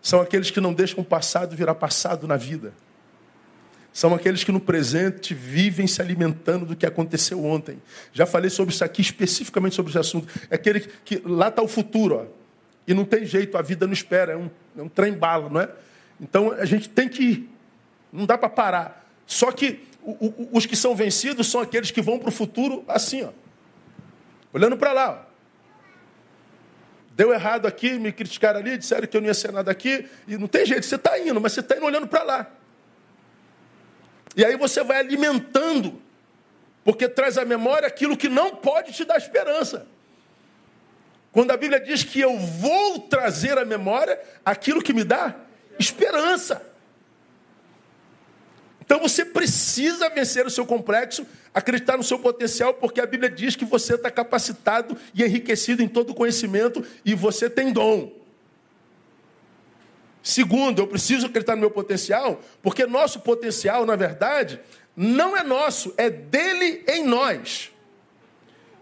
São aqueles que não deixam o passado virar passado na vida. São aqueles que no presente vivem se alimentando do que aconteceu ontem. Já falei sobre isso aqui, especificamente sobre esse assunto. É aquele que lá está o futuro, ó, e não tem jeito, a vida não espera, é um, é um trem bala, não é? Então a gente tem que não dá para parar. Só que o, o, os que são vencidos são aqueles que vão para o futuro assim, ó, olhando para lá. Ó. Deu errado aqui, me criticaram ali, disseram que eu não ia ser nada aqui, e não tem jeito, você está indo, mas você está indo olhando para lá. E aí você vai alimentando, porque traz à memória aquilo que não pode te dar esperança. Quando a Bíblia diz que eu vou trazer à memória aquilo que me dá esperança. Então você precisa vencer o seu complexo, acreditar no seu potencial, porque a Bíblia diz que você está capacitado e enriquecido em todo conhecimento e você tem dom. Segundo, eu preciso acreditar no meu potencial, porque nosso potencial, na verdade, não é nosso, é dele em nós.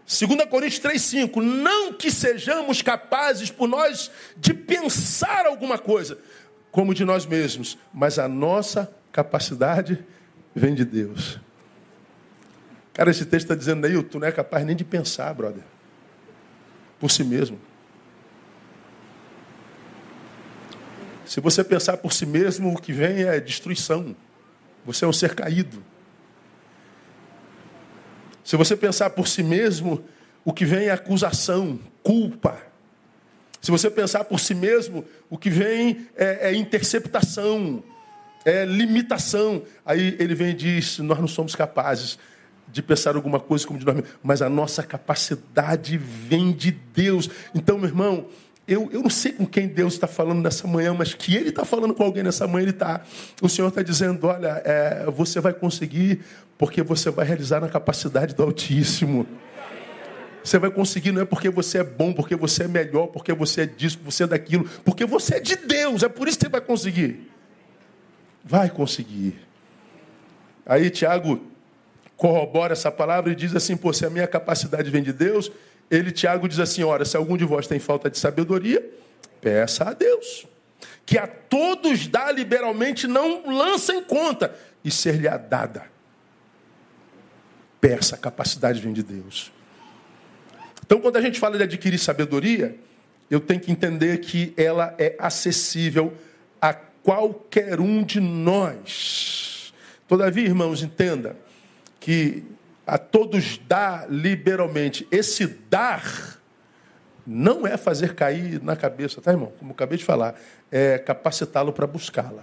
2 Coríntios 3,5: Não que sejamos capazes por nós de pensar alguma coisa, como de nós mesmos, mas a nossa capacidade vem de Deus. Cara, esse texto está dizendo aí, tu não é capaz nem de pensar, brother, por si mesmo. Se você pensar por si mesmo, o que vem é destruição. Você é um ser caído. Se você pensar por si mesmo, o que vem é acusação, culpa. Se você pensar por si mesmo, o que vem é, é interceptação, é limitação. Aí ele vem e diz: Nós não somos capazes de pensar alguma coisa como de nós mesmos, mas a nossa capacidade vem de Deus. Então, meu irmão, eu, eu não sei com quem Deus está falando nessa manhã, mas que Ele está falando com alguém nessa manhã, Ele está. O Senhor está dizendo: olha, é, você vai conseguir, porque você vai realizar na capacidade do Altíssimo. Você vai conseguir não é porque você é bom, porque você é melhor, porque você é disso, você é daquilo, porque você é de Deus, é por isso que você vai conseguir. Vai conseguir. Aí Tiago corrobora essa palavra e diz assim: pô, se a minha capacidade vem de Deus, ele, Tiago, diz assim: ora, se algum de vós tem falta de sabedoria, peça a Deus, que a todos dá liberalmente, não lança em conta, e ser-lhe-á dada. Peça, a capacidade vem de Deus. Então, quando a gente fala de adquirir sabedoria, eu tenho que entender que ela é acessível a qualquer um de nós. Todavia, irmãos, entenda que a todos dá liberalmente. Esse dar não é fazer cair na cabeça, tá, irmão? Como acabei de falar, é capacitá-lo para buscá-la.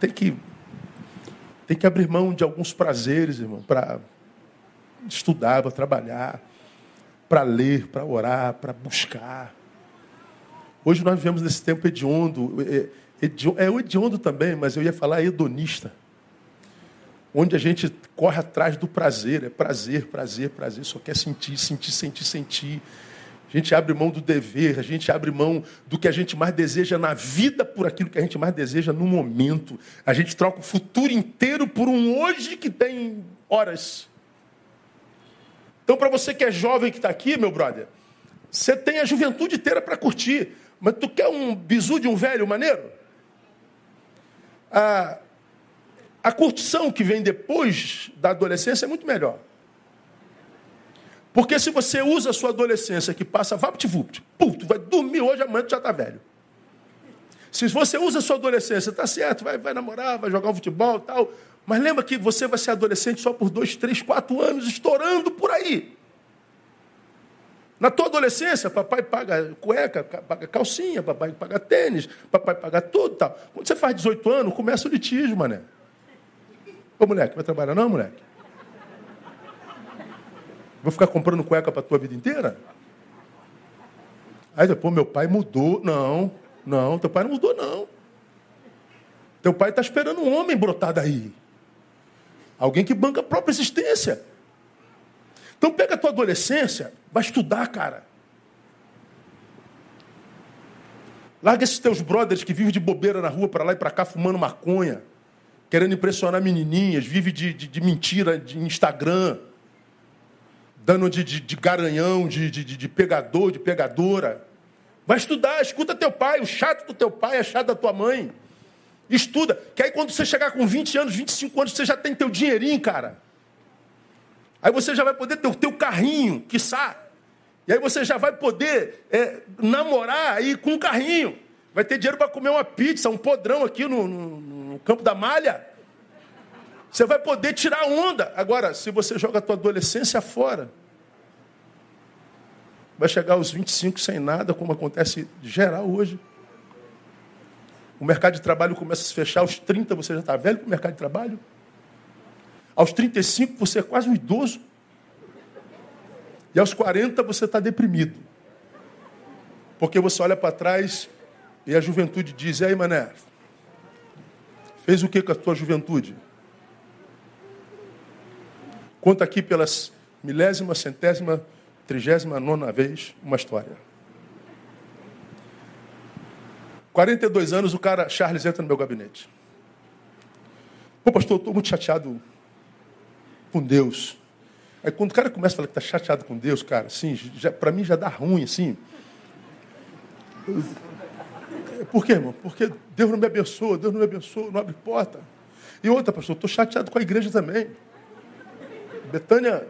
Tem que tem que abrir mão de alguns prazeres, irmão, para estudar, para trabalhar, para ler, para orar, para buscar. Hoje nós vivemos nesse tempo hediondo, é, é o hediondo também, mas eu ia falar hedonista onde a gente corre atrás do prazer, é prazer, prazer, prazer, só quer sentir, sentir, sentir, sentir. A gente abre mão do dever, a gente abre mão do que a gente mais deseja na vida por aquilo que a gente mais deseja no momento. A gente troca o futuro inteiro por um hoje que tem horas. Então, para você que é jovem que está aqui, meu brother, você tem a juventude inteira para curtir, mas tu quer um bizu de um velho maneiro? Ah, a curtição que vem depois da adolescência é muito melhor. Porque se você usa a sua adolescência que passa vapt-vupt, tu vai dormir hoje, amanhã tu já está velho. Se você usa a sua adolescência, tá certo, vai, vai namorar, vai jogar um futebol tal. Mas lembra que você vai ser adolescente só por dois, três, quatro anos, estourando por aí. Na tua adolescência, papai paga cueca, paga calcinha, papai paga tênis, papai paga tudo tal. Quando você faz 18 anos, começa o litígio, mané. Ô moleque, vai trabalhar não, moleque? Vou ficar comprando cueca para tua vida inteira? Aí depois meu pai mudou. Não, não, teu pai não mudou, não. Teu pai está esperando um homem brotar daí. Alguém que banca a própria existência. Então pega a tua adolescência, vai estudar, cara. Larga esses teus brothers que vivem de bobeira na rua para lá e para cá fumando maconha, querendo impressionar menininhas, vive de, de, de mentira de Instagram, dando de, de, garanhão, de pegador, de pegadora. Vai estudar, escuta teu pai, o chato do teu pai é chato da tua mãe. Estuda, que aí quando você chegar com 20 anos, 25 anos, você já tem teu dinheirinho, cara. Aí você já vai poder ter o teu carrinho, quiçá. E aí você já vai poder é, namorar aí com um carrinho. Vai ter dinheiro para comer uma pizza, um podrão aqui no, no, no, campo da malha. Você vai poder tirar onda. Agora, se você joga a tua adolescência fora, vai chegar aos 25 sem nada, como acontece geral hoje. O mercado de trabalho começa a se fechar, aos 30 você já está velho para o mercado de trabalho. Aos 35 você é quase um idoso. E aos 40 você está deprimido. Porque você olha para trás e a juventude diz: E aí, mané? Fez o que com a tua juventude? Conta aqui pelas milésima, centésima, trigésima nona vez uma história. 42 anos, o cara, Charles, entra no meu gabinete. Pô, pastor, estou muito chateado com Deus. Aí quando o cara começa a falar que está chateado com Deus, cara, assim, para mim já dá ruim, assim. Por quê, irmão? Porque Deus não me abençoa, Deus não me abençoa, não abre porta. E outra, pastor, estou chateado com a igreja também. Betânia,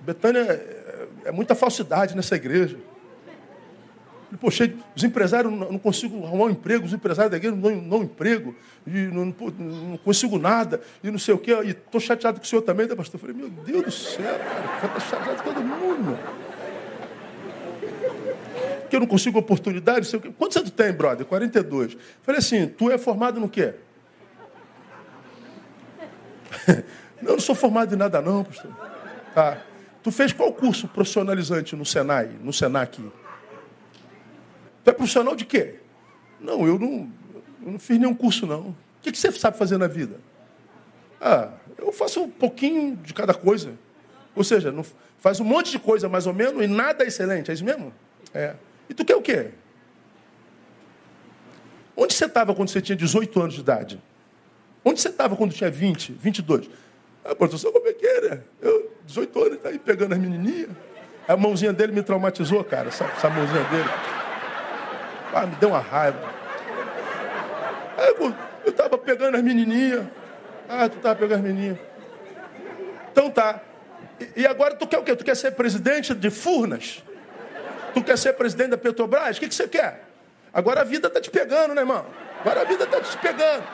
Betânia é, é muita falsidade nessa igreja. Poxa, os empresários não, consigo arrumar um emprego, os empresários da igreja não dão emprego, e não, não, consigo nada, e não sei o quê, e estou chateado com o senhor também, né, pastor? Eu falei, meu Deus do céu, cara, está chateado com todo mundo. Que eu não consigo oportunidade, não sei o quê. Quantos anos tem, brother? 42. Eu falei assim, tu é formado no quê? (laughs) não, não sou formado em nada não, pastor. Tá. Tu fez qual curso profissionalizante no Senai, no Senac? Tu é profissional de quê? Não, eu não, eu não fiz nenhum curso, não. O que, que você sabe fazer na vida? Ah, eu faço um pouquinho de cada coisa. Ou seja, não, faz um monte de coisa mais ou menos e nada é excelente, é isso mesmo? É. E tu quer o quê? Onde você estava quando você tinha 18 anos de idade? Onde você estava quando tinha 20, 22? Ah, professor, como é? Eu, 18 anos, tá aí pegando as menininhas. A mãozinha dele me traumatizou, cara, essa, essa mãozinha dele. Ah, me deu uma raiva. Aí eu, eu tava pegando as menininhas. Ah, tu tava pegando as menininhas. Então tá. E, e, agora tu quer o quê? Tu quer ser presidente de Furnas? Tu quer ser presidente da Petrobras? O que, que você quer? Agora a vida tá te pegando, né, irmão? Agora a vida tá te pegando.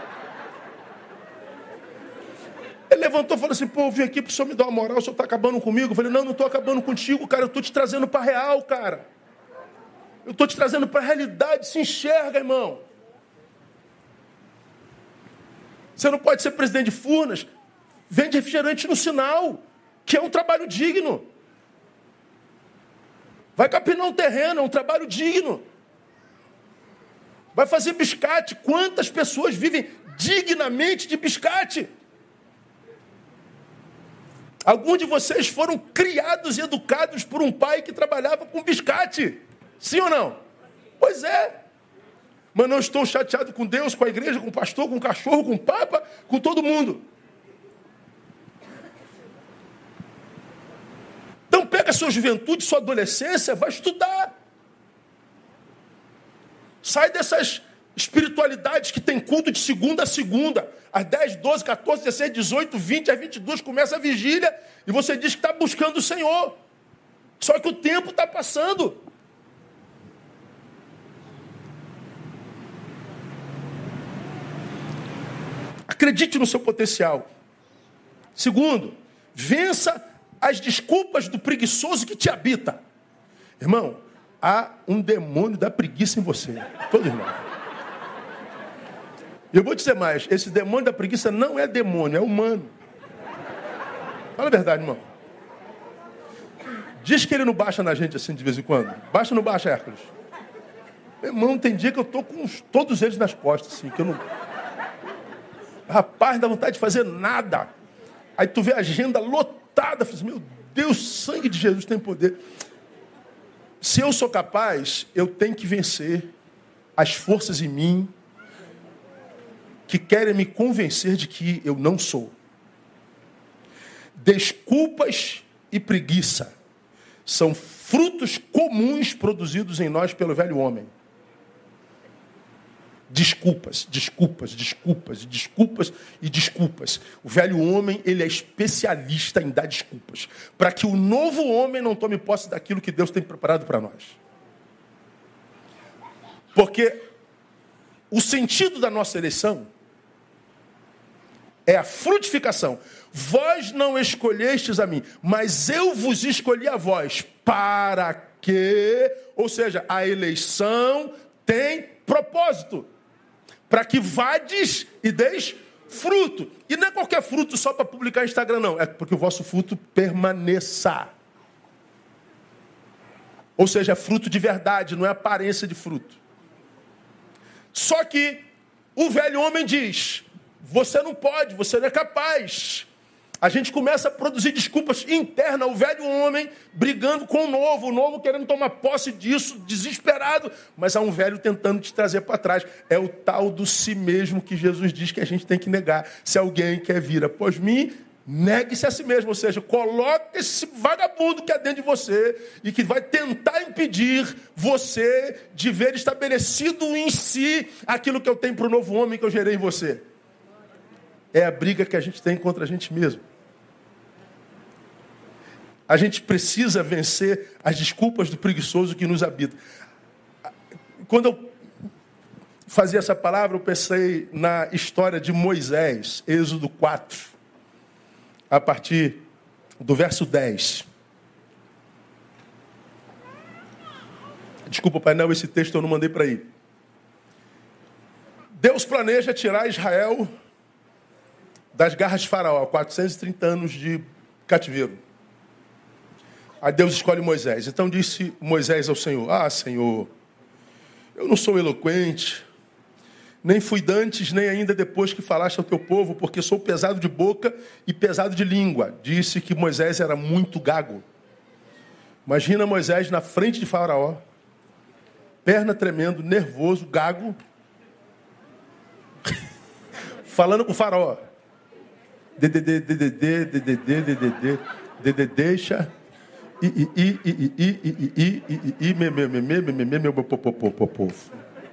Ele levantou e falou assim: pô, eu vim aqui para o senhor me dar uma moral, o senhor está acabando comigo. Eu falei: não, não estou acabando contigo, cara, eu estou te trazendo para real, cara. Eu estou te trazendo para a realidade, se enxerga, irmão. Você não pode ser presidente de Furnas. Vende refrigerante no sinal, que é um trabalho digno. Vai capinar um terreno, é um trabalho digno. Vai fazer biscate. Quantas pessoas vivem dignamente de biscate? Alguns de vocês foram criados e educados por um pai que trabalhava com biscate. Sim ou não? Pois é. Mas não estou chateado com Deus, com a igreja, com o pastor, com o cachorro, com o papa, com todo mundo. Então pega sua juventude, sua adolescência, vai estudar. Sai dessas espiritualidades que tem culto de segunda a segunda. Às 10, 12, 14, 16, 18, 20, às 22 começa a vigília e você diz que está buscando o Senhor. Só que o tempo está passando. Acredite no seu potencial. Segundo, vença as desculpas do preguiçoso que te habita. Irmão, há um demônio da preguiça em você. Todo irmão. Eu vou dizer mais: esse demônio da preguiça não é demônio, é humano. Fala a verdade, irmão. Diz que ele não baixa na gente assim de vez em quando. Baixa ou não baixa, Hércules? Irmão, tem dia que eu tô com todos eles nas costas, assim, que eu não. Rapaz, dá vontade de fazer nada. Aí tu vê a agenda lotada, assim, meu Deus, sangue de Jesus tem poder. Se eu sou capaz, eu tenho que vencer as forças em mim que querem me convencer de que eu não sou. Desculpas e preguiça são frutos comuns produzidos em nós pelo velho homem. Desculpas, desculpas, desculpas, desculpas e desculpas. O velho homem, ele é especialista em dar desculpas, para que o novo homem não tome posse daquilo que Deus tem preparado para nós. Porque o sentido da nossa eleição é a frutificação. Vós não escolhestes a mim, mas eu vos escolhi a vós. Para que, ou seja, a eleição tem propósito para que vades e deis fruto. E não é qualquer fruto só para publicar Instagram, não. É porque o vosso fruto permaneça. Ou seja, é fruto de verdade, não é aparência de fruto. Só que o velho homem diz: você não pode, você não é capaz. A gente começa a produzir desculpas internas, o velho homem brigando com o novo, o novo querendo tomar posse disso, desesperado, mas há um velho tentando te trazer para trás. É o tal do si mesmo que Jesus diz que a gente tem que negar. Se alguém quer vir após mim, negue-se a si mesmo, ou seja, coloque esse vagabundo que é dentro de você e que vai tentar impedir você de ver estabelecido em si aquilo que eu tenho para o novo homem que eu gerei em você. É a briga que a gente tem contra a gente mesmo. A gente precisa vencer as desculpas do preguiçoso que nos habita. Quando eu fazia essa palavra, eu pensei na história de Moisés, Êxodo 4, a partir do verso 10. Desculpa, pai, não, esse texto eu não mandei para aí. Deus planeja tirar Israel das garras de Faraó, 430 anos de cativeiro. Aí Deus escolhe Moisés. Então disse Moisés ao Senhor: Ah, Senhor, eu não sou eloquente, nem fui dantes, nem ainda depois que falaste ao teu povo, porque sou pesado de boca e pesado de língua. Disse que Moisés era muito gago. Imagina Moisés na frente de Faraó, perna tremendo, nervoso, gago, falando com o Faraó. Dededê, dededê, dededê, dededê, dededê, deixa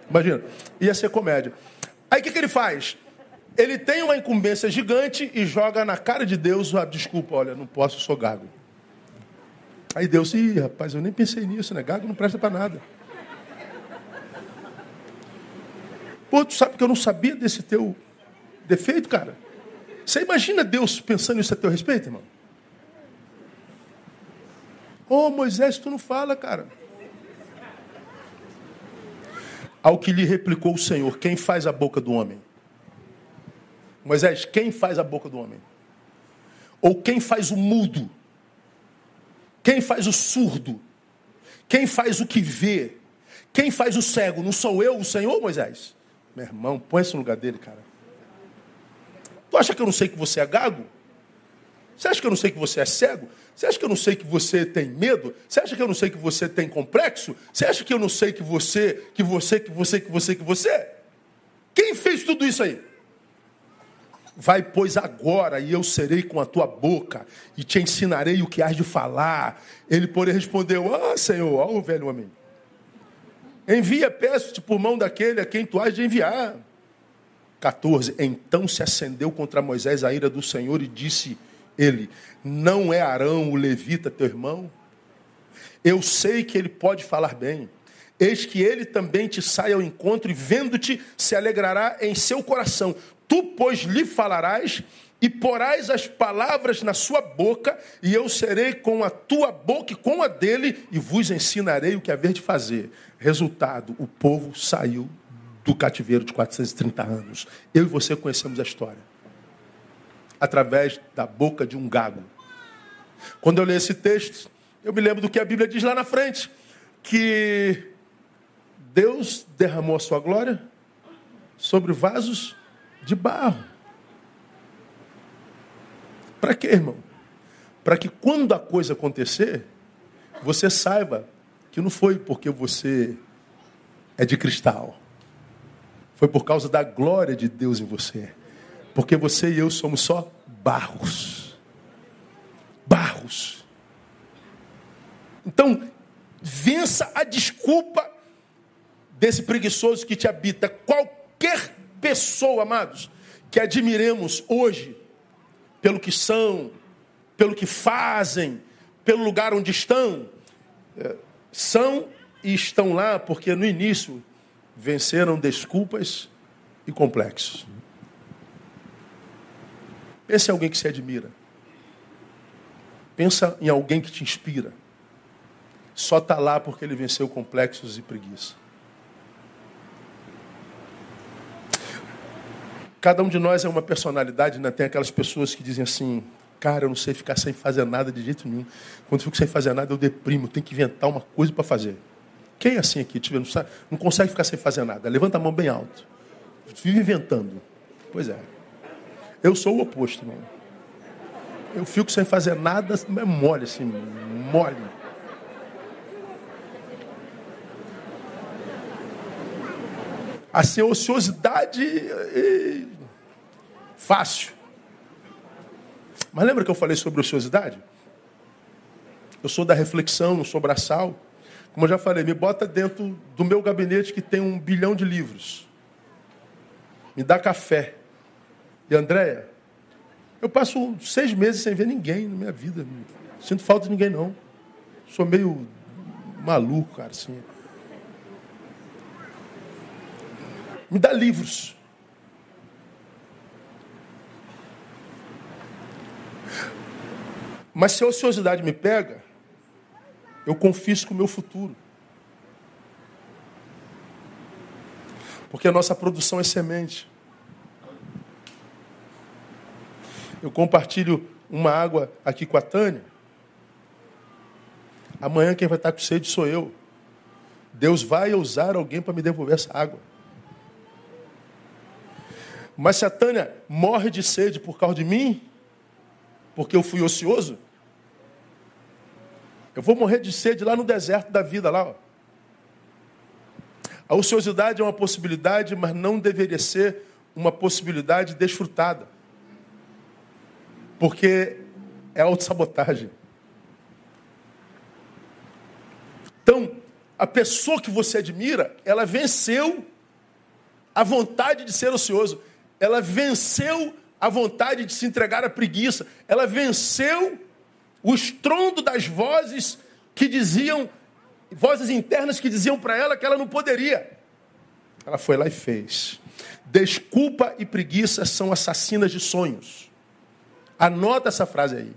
Imagina, ia ser comédia. Aí o que, que ele faz? Ele tem uma incumbência gigante e joga na cara de Deus a desculpa, olha, não posso, sou gago. Aí Deus, ih, rapaz, eu nem pensei nisso, né? Gago não presta para nada. Pô, tu sabe que eu não sabia desse teu defeito, cara? Você imagina Deus pensando isso a teu respeito, irmão? Ô oh, Moisés, tu não fala, cara. Ao que lhe replicou o Senhor: Quem faz a boca do homem? Moisés, quem faz a boca do homem? Ou quem faz o mudo? Quem faz o surdo? Quem faz o que vê? Quem faz o cego? Não sou eu, o Senhor, Moisés? Meu irmão, põe-se no lugar dele, cara. Tu acha que eu não sei que você é gago? Você acha que eu não sei que você é cego? Você acha que eu não sei que você tem medo? Você acha que eu não sei que você tem complexo? Você acha que eu não sei que você, que você, que você, que você, que você? Quem fez tudo isso aí? Vai, pois, agora, e eu serei com a tua boca, e te ensinarei o que has de falar. Ele, porém, respondeu: Ah, Senhor, ó, o velho homem. Envia, peço-te por mão daquele a quem tu has de enviar. 14. Então se acendeu contra Moisés a ira do Senhor e disse: ele: Não é Arão, o levita, teu irmão? Eu sei que ele pode falar bem. Eis que ele também te sai ao encontro e, vendo-te, se alegrará em seu coração. Tu, pois, lhe falarás e porás as palavras na sua boca, e eu serei com a tua boca e com a dele, e vos ensinarei o que haver de fazer. Resultado: o povo saiu do cativeiro de 430 anos. Eu e você conhecemos a história através da boca de um gago. Quando eu leio esse texto, eu me lembro do que a Bíblia diz lá na frente, que Deus derramou a sua glória sobre vasos de barro. Para quê, irmão? Para que quando a coisa acontecer, você saiba que não foi porque você é de cristal. Foi por causa da glória de Deus em você. Porque você e eu somos só barros. Barros. Então, vença a desculpa desse preguiçoso que te habita. Qualquer pessoa, amados, que admiremos hoje pelo que são, pelo que fazem, pelo lugar onde estão, é, são e estão lá porque no início venceram desculpas e complexos. Pense em alguém que se admira. Pensa em alguém que te inspira. Só está lá porque ele venceu complexos e preguiça. Cada um de nós é uma personalidade, né? tem aquelas pessoas que dizem assim, cara, eu não sei ficar sem fazer nada de jeito nenhum. Quando eu fico sem fazer nada, eu deprimo, tenho que inventar uma coisa para fazer. Quem é assim aqui? Não, não consegue ficar sem fazer nada. Levanta a mão bem alto. Vive inventando. Pois é. Eu sou o oposto, irmão. Eu fico sem fazer nada, é mole, assim, mole. Assim, ociosidade fácil. Mas lembra que eu falei sobre ociosidade? Eu sou da reflexão, não sou braçal. Como eu já falei, me bota dentro do meu gabinete que tem um bilhão de livros. Me dá café. E Andréia, eu passo seis meses sem ver ninguém na minha vida. Sinto falta de ninguém, não. Sou meio maluco, cara, assim. Me dá livros. Mas se a ociosidade me pega, eu confisco o meu futuro. Porque a nossa produção é semente. Eu compartilho uma água aqui com a Tânia. Amanhã quem vai estar com sede sou eu. Deus vai usar alguém para me devolver essa água. Mas se a Tânia morre de sede por causa de mim, porque eu fui ocioso, eu vou morrer de sede lá no deserto da vida, lá. Ó. A ociosidade é uma possibilidade, mas não deveria ser uma possibilidade desfrutada. Porque é autossabotagem. Então, a pessoa que você admira, ela venceu a vontade de ser ocioso. Ela venceu a vontade de se entregar à preguiça. Ela venceu o estrondo das vozes que diziam, vozes internas que diziam para ela que ela não poderia. Ela foi lá e fez. Desculpa e preguiça são assassinas de sonhos. Anota essa frase aí.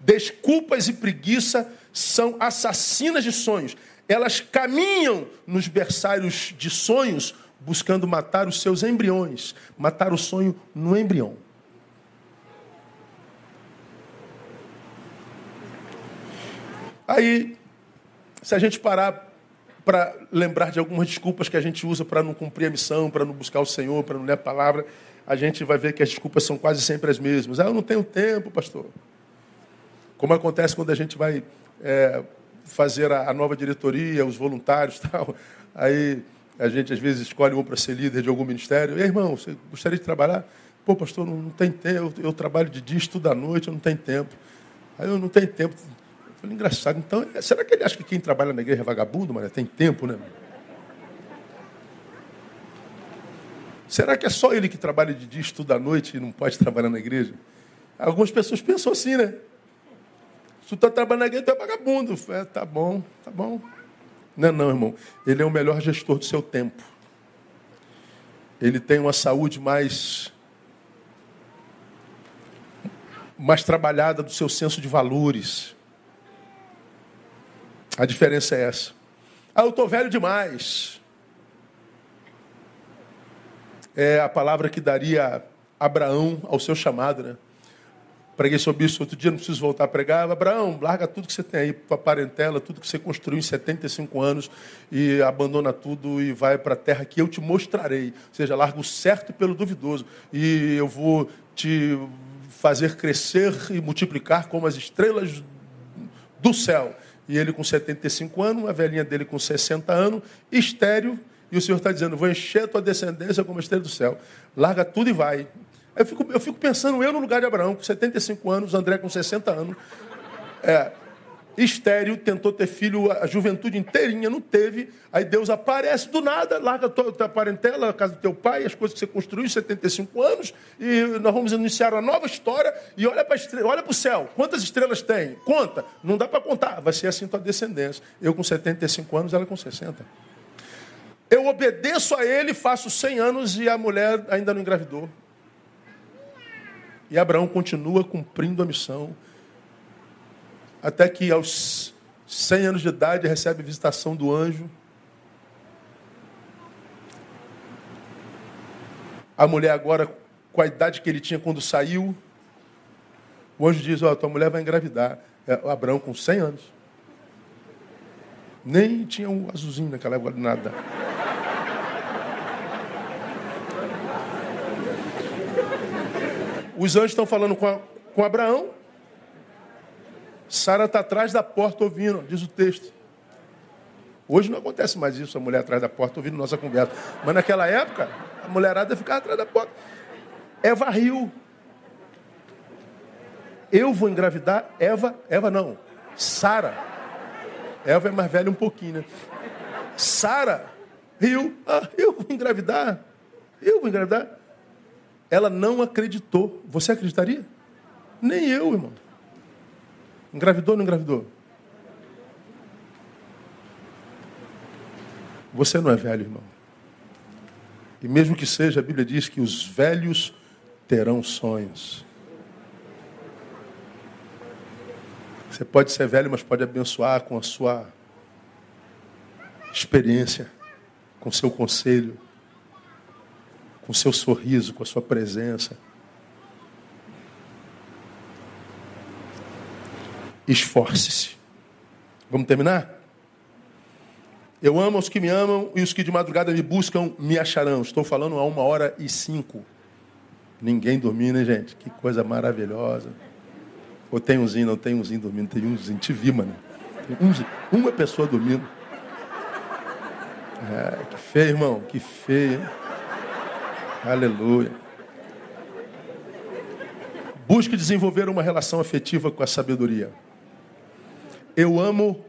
Desculpas e preguiça são assassinas de sonhos. Elas caminham nos berçários de sonhos buscando matar os seus embriões, matar o sonho no embrião. Aí, se a gente parar para lembrar de algumas desculpas que a gente usa para não cumprir a missão, para não buscar o Senhor, para não ler a palavra, a gente vai ver que as desculpas são quase sempre as mesmas. Ah, eu não tenho tempo, pastor. Como acontece quando a gente vai é, fazer a, a, nova diretoria, os voluntários (laughs) tal. Aí a gente às vezes escolhe um para ser líder de algum ministério. Ei, irmão, você gostaria de trabalhar? Pô, pastor, não, não tem tempo. Eu, eu trabalho de dia, estudo à noite, eu não tenho tempo. Aí eu não tenho tempo. Falei, engraçado. Então, será que ele acha que quem trabalha na igreja é vagabundo, mas tem tempo, né? Será que é só ele que trabalha de dia, estuda à noite e não pode trabalhar na igreja? Algumas pessoas pensam assim, né? Se tu está trabalhando na igreja, tu é vagabundo. É, tá bom, tá bom. Não, não, irmão. Ele é o melhor gestor do seu tempo. Ele tem uma saúde mais mais trabalhada do seu senso de valores. A diferença é essa. Ah, eu estou velho demais. É a palavra que daria Abraão ao seu chamado, né? Preguei sobre isso outro dia, não preciso voltar a pregar. Abraão, larga tudo que você tem aí para a parentela, tudo que você construiu em 75 anos e abandona tudo e vai para a terra que eu te mostrarei. Ou seja, larga o certo pelo duvidoso. E eu vou te fazer crescer e multiplicar como as estrelas do céu. E ele com 75 anos, a velhinha dele com 60 anos, estéreo, e o Senhor está dizendo: Vou encher a tua descendência como a estrela do céu. Larga tudo e vai. Eu fico, eu fico pensando, eu no lugar de Abraão, com 75 anos, André com 60 anos. É, estéreo, tentou ter filho a juventude inteirinha, não teve. Aí Deus aparece do nada, larga a tua, tua parentela, a casa do teu pai, as coisas que você construiu em 75 anos, e nós vamos iniciar uma nova história. E olha para olha o céu, quantas estrelas tem? Conta, não dá para contar, vai ser assim tua descendência. Eu com 75 anos, ela com 60. Eu obedeço a ele, faço 100 anos e a mulher ainda não engravidou. E Abraão continua cumprindo a missão até que aos 100 anos de idade recebe a visitação do anjo. A mulher agora, com a idade que ele tinha quando saiu, o anjo diz, ó, oh, tua mulher vai engravidar. É, Abraão com 100 anos. Nem tinha um azulzinho naquela época, nada. Os anjos estão falando com, a, com Abraão. Sara está atrás da porta ouvindo, diz o texto. Hoje não acontece mais isso, a mulher atrás da porta ouvindo nossa conversa. Mas naquela época, a mulherada ficava atrás da porta. Eva riu. Eu vou engravidar Eva, Eva não, Sara. Eva é mais velha um pouquinho, né? Sara riu. Ah, eu vou engravidar. Eu vou engravidar. Ela não acreditou. Você acreditaria? Nem eu, irmão. Engravidou ou não engravidou? Você não é velho, irmão. E mesmo que seja, a Bíblia diz que os velhos terão sonhos. Você pode ser velho, mas pode abençoar com a sua experiência, com seu conselho, com seu sorriso, com a sua presença. esforce-se. Vamos terminar? Eu amo os que me amam e os que de madrugada me buscam me acharão. Estou falando a uma hora e cinco. Ninguém dormindo, né, gente? Que coisa maravilhosa. Ou tem umzinho, não tem umzinho dormindo, tem umzinho. Te vi, mano. Uma pessoa dormindo. É, que feio, irmão. Que feio. Aleluia. Busque desenvolver uma relação afetiva com a sabedoria. Eu amo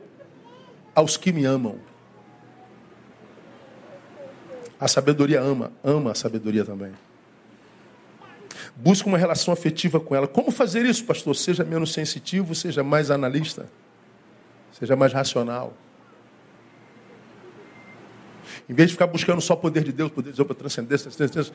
aos que me amam. A sabedoria ama, ama a sabedoria também. Busca uma relação afetiva com ela. Como fazer isso, pastor? Seja menos sensitivo, seja mais analista, seja mais racional. Em vez de ficar buscando só o poder de Deus, poder de Deus para transcendência, transcendência,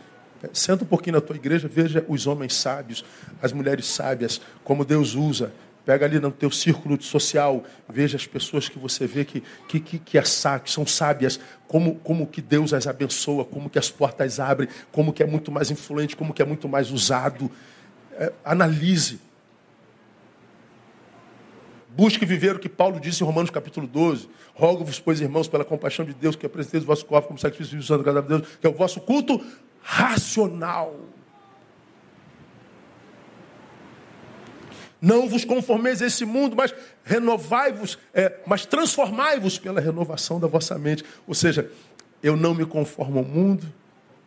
senta um pouquinho na tua igreja, veja os homens sábios, as mulheres sábias, como Deus usa Pega ali no teu círculo social, veja as pessoas que você vê que, que, que, que, é, que são sábias, como, como que Deus as abençoa, como que as portas abrem, como que é muito mais influente, como que é muito mais usado. É, analise. Busque viver o que Paulo disse em Romanos capítulo 12. Rogo-vos, pois, irmãos, pela compaixão de Deus, que apresenteis o vosso corpo como sacrifício de santo, agradável a Deus, que é o vosso culto racional. Não vos conformeis a esse mundo, mas renovai-vos, é, mas transformai-vos pela renovação da vossa mente. Ou seja, eu não me conformo ao mundo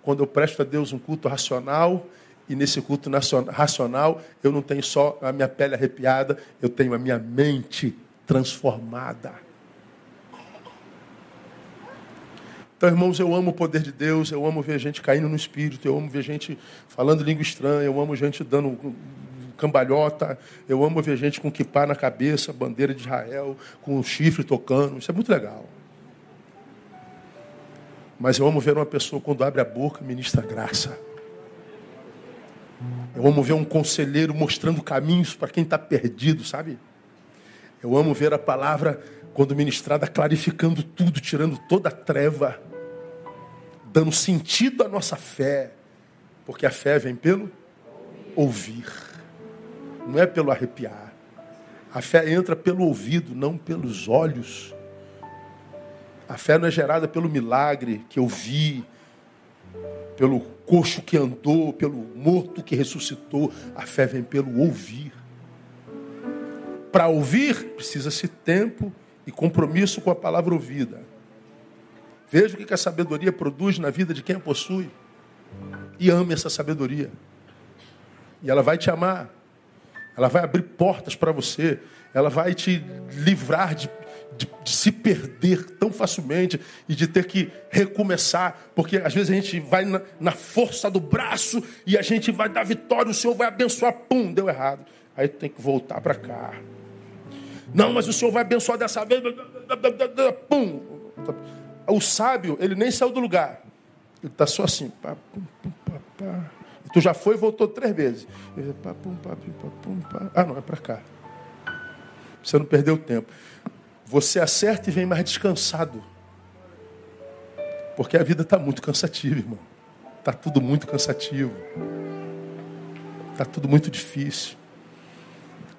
quando eu presto a Deus um culto racional, e nesse culto racional eu não tenho só a minha pele arrepiada, eu tenho a minha mente transformada. Então, irmãos, eu amo o poder de Deus, eu amo ver gente caindo no espírito, eu amo ver gente falando língua estranha, eu amo gente dando cambalhota. Eu amo ver gente com kipá na cabeça, bandeira de Israel, com um chifre tocando. Isso é muito legal. Mas eu amo ver uma pessoa, quando abre a boca, ministra graça. Eu amo ver um conselheiro mostrando caminhos para quem está perdido, sabe? Eu amo ver a palavra, quando ministrada, clarificando tudo, tirando toda a treva, dando sentido à nossa fé. Porque a fé vem pelo ouvir. não é pelo arrepiar. A fé entra pelo ouvido, não pelos olhos. A fé não é gerada pelo milagre que eu vi, pelo coxo que andou, pelo morto que ressuscitou. A fé vem pelo ouvir. Para ouvir, precisa-se tempo e compromisso com a palavra ouvida. Veja o que a sabedoria produz na vida de quem a possui. E ame essa sabedoria. E ela vai te amar. Ela vai abrir portas para você. Ela vai te livrar de, de, de, se perder tão facilmente e de ter que recomeçar. Porque às vezes a gente vai na, na força do braço e a gente vai dar vitória, o Senhor vai abençoar. Pum, deu errado. Aí tu tem que voltar para cá. Não, mas o Senhor vai abençoar dessa vez. Pum. O sábio, ele nem saiu do lugar. Ele está só assim. Pá, pum, pum, pá, pá. Tu já foi e voltou três vezes. Ah, não, é para cá. Você não perdeu tempo. Você acerta e vem mais descansado. Porque a vida está muito cansativa, irmão. Está tudo muito cansativo. Está tudo muito difícil.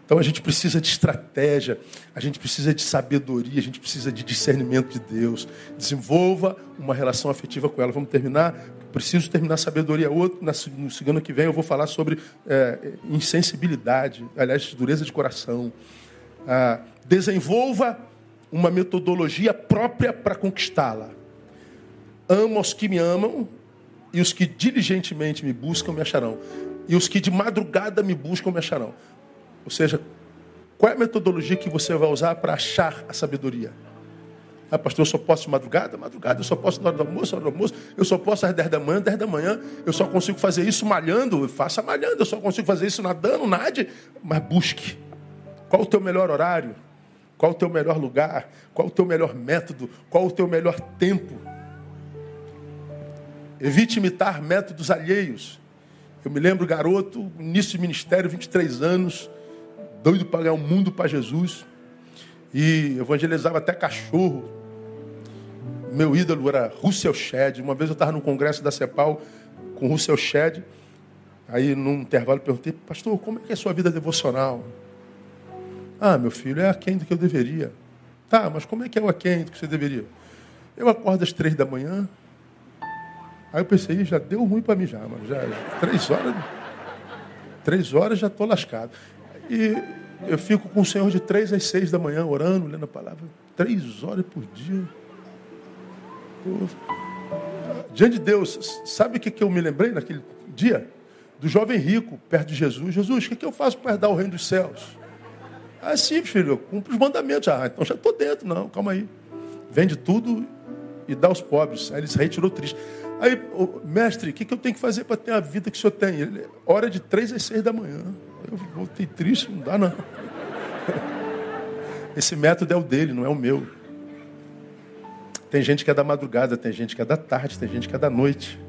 Então a gente precisa de estratégia, a gente precisa de sabedoria, a gente precisa de discernimento de Deus. Desenvolva uma relação afetiva com ela. Vamos terminar? Preciso terminar sabedoria. Outro, no segundo que vem eu vou falar sobre é, insensibilidade, aliás, dureza de coração. Ah, desenvolva uma metodologia própria para conquistá-la. Amo os que me amam e os que diligentemente me buscam me acharão. E os que de madrugada me buscam me acharão. Ou seja, qual é a metodologia que você vai usar para achar a sabedoria? Ah, pastor, eu só posso de madrugada? Madrugada, eu só posso na hora do almoço, na hora do almoço, eu só posso às 10 da manhã, 10 da manhã, eu só consigo fazer isso malhando, faça malhando, eu só consigo fazer isso nadando, nade, mas busque. Qual o teu melhor horário? Qual o teu melhor lugar? Qual o teu melhor método? Qual o teu melhor tempo? Evite imitar métodos alheios. Eu me lembro, garoto, início de ministério, 23 anos, doido para ganhar o mundo para Jesus. E evangelizava até cachorro. Meu ídolo era Russell Shedd. Uma vez eu estava no congresso da CEPAL com Russell Shedd. Aí, num intervalo, perguntei, pastor, como é que é a sua vida devocional? Ah, meu filho, é aquém do que eu deveria. Tá, mas como é que é o aquém do que você deveria? Eu acordo às três da manhã. Aí eu pensei, já deu ruim para mim já, mano. Já, três horas. Três horas já estou lascado. E eu fico com o Senhor de três às seis da manhã, orando, lendo a palavra. Três horas por dia. Diante de Deus, sabe o que eu me lembrei naquele dia? Do jovem rico, perto de Jesus. Jesus, o que eu faço para herdar o reino dos céus? Ah, sim, filho, eu cumpro os mandamentos. Ah, então já estou dentro. Não, calma aí. Vende tudo e dá aos pobres. Aí ele se retirou triste. Aí, mestre, o que eu tenho que fazer para ter a vida que o senhor tem? Ele, hora de três às seis da manhã. Eu voltei triste, não dá não. (laughs) Esse método é o dele, não é o meu. Tem gente que é da madrugada, tem gente que é da tarde, tem gente que é da noite.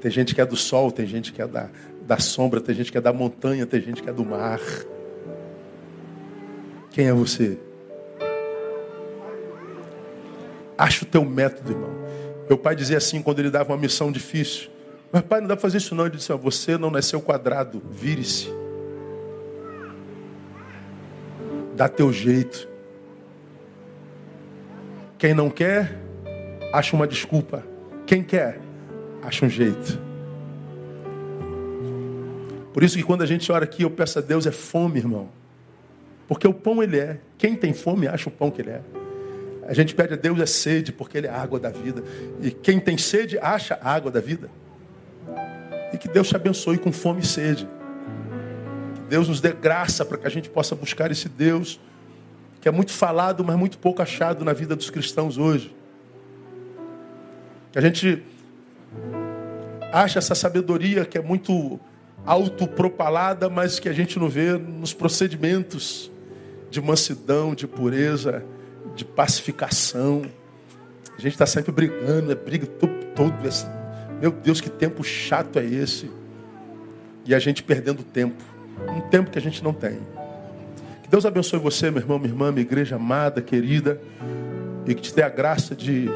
Tem gente que é do sol, tem gente que é da, da sombra, tem gente que é da montanha, tem gente que é do mar. Quem é você? Acha o teu método, irmão. Meu pai dizia assim quando ele dava uma missão difícil. Mas pai, não dá para fazer isso não. Ele disse, você não nasceu quadrado, vire-se. Dá teu jeito. Quem não quer, acha uma desculpa. Quem quer, acha um jeito. Por isso que quando a gente ora aqui, eu peço a Deus é fome, irmão. Porque o pão ele é. Quem tem fome acha o pão que ele é. A gente pede a Deus é sede, porque ele é a água da vida. E quem tem sede acha a água da vida. E que Deus te abençoe com fome e sede. Que Deus nos dê graça para que a gente possa buscar esse Deus que é muito falado, mas muito pouco achado na vida dos cristãos hoje. Que a gente acha essa sabedoria que é muito autopropalada, mas que a gente não vê nos procedimentos de mansidão, de pureza, de pacificação. A gente está sempre brigando, é briga todo, todo meu Deus, que tempo chato é esse? E a gente perdendo tempo. Um tempo que a gente não tem. Que Deus abençoe você, meu irmão, minha irmã, minha igreja amada, querida. E que te dê a graça de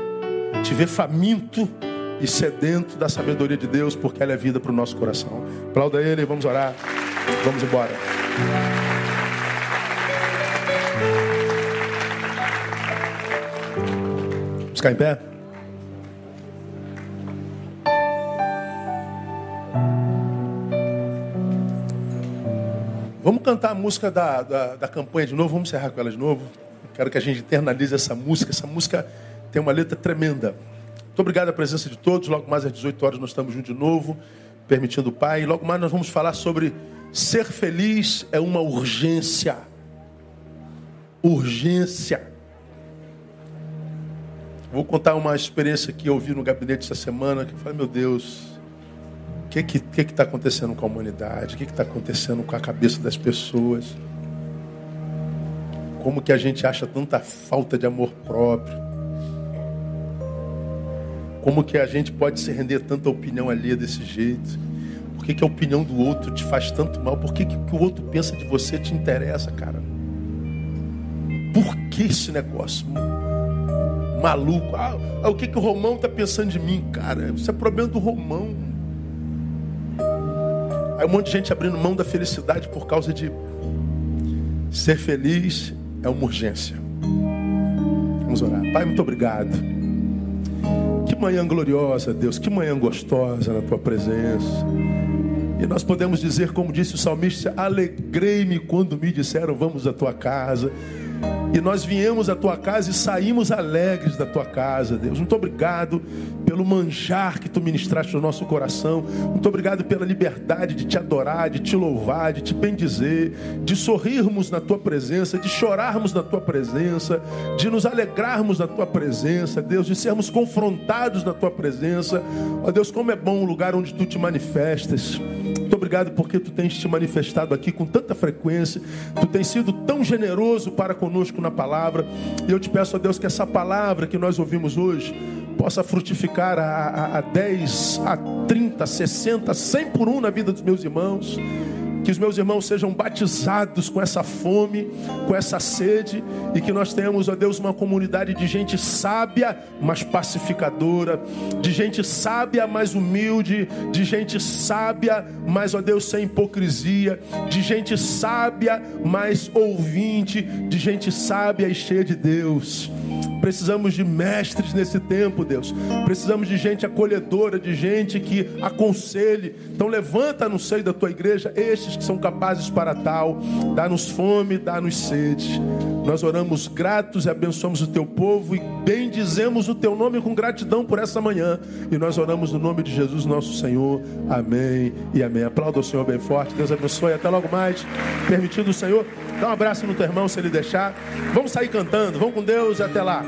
te ver faminto e sedento da sabedoria de Deus, porque ela é vida para o nosso coração. Aplauda Ele vamos orar. Vamos embora. Ficar em pé? Vamos cantar a música da, da, da, campanha de novo, vamos encerrar com ela de novo. Quero que a gente internalize essa música. Essa música tem uma letra tremenda. Muito obrigado a presença de todos. Logo mais às 18 horas nós estamos juntos de novo, permitindo o Pai. Logo mais nós vamos falar sobre Ser feliz é uma urgência. Urgência. Vou contar uma experiência que eu vi no gabinete essa semana, que eu falei, meu Deus, o que está que, que tá acontecendo com a humanidade? O que está acontecendo com a cabeça das pessoas? Como que a gente acha tanta falta de amor próprio? Como que a gente pode se render tanta opinião alheia desse jeito? Por que, que a opinião do outro te faz tanto mal? Por que, que o que o outro pensa de você te interessa, cara? Por que esse negócio? Maluco. Ah, ah, o que, que o Romão está pensando de mim, cara? Isso é problema do Romão. Aí um monte de gente abrindo mão da felicidade por causa de ser feliz é uma urgência. Vamos orar. Pai, muito obrigado. Que manhã gloriosa, Deus. Que manhã gostosa na tua presença. E nós podemos dizer, como disse o salmista: Alegrei-me quando me disseram, vamos à tua casa. E nós viemos à tua casa e saímos alegres da tua casa, Deus. Muito obrigado pelo manjar que tu ministraste no nosso coração. Muito obrigado pela liberdade de te adorar, de te louvar, de te bendizer, de sorrirmos na tua presença, de chorarmos na tua presença, de nos alegrarmos na tua presença, Deus, de sermos confrontados na tua presença. Ó Deus, como é bom o lugar onde tu te manifestas. Muito obrigado porque tu tens te manifestado aqui com tanta frequência, tu tens sido tão generoso para conosco na palavra. E eu te peço a Deus que essa palavra que nós ouvimos hoje possa frutificar a, a, a 10, a 30, 60, 100 por um na vida dos meus irmãos que os meus irmãos sejam batizados com essa fome, com essa sede, e que nós tenhamos, ó Deus, uma comunidade de gente sábia, mas pacificadora, de gente sábia, mas humilde, de gente sábia, mas, ó Deus, sem hipocrisia, de gente sábia, mas ouvinte, de gente sábia e cheia de Deus. Precisamos de mestres nesse tempo, Deus. Precisamos de gente acolhedora, de gente que aconselhe. Então levanta no seio da tua igreja estes que são capazes para tal. Dá-nos fome, dá-nos sede. Nós oramos gratos e abençoamos o teu povo e bendizemos o teu nome com gratidão por essa manhã. E nós oramos no nome de Jesus, nosso Senhor. Amém e amém. Aplauda o Senhor bem forte. Deus abençoe. Até logo mais. Permitido o Senhor. Dá um abraço no teu irmão se ele deixar. Vamos sair cantando. Vamos com Deus. Até lá.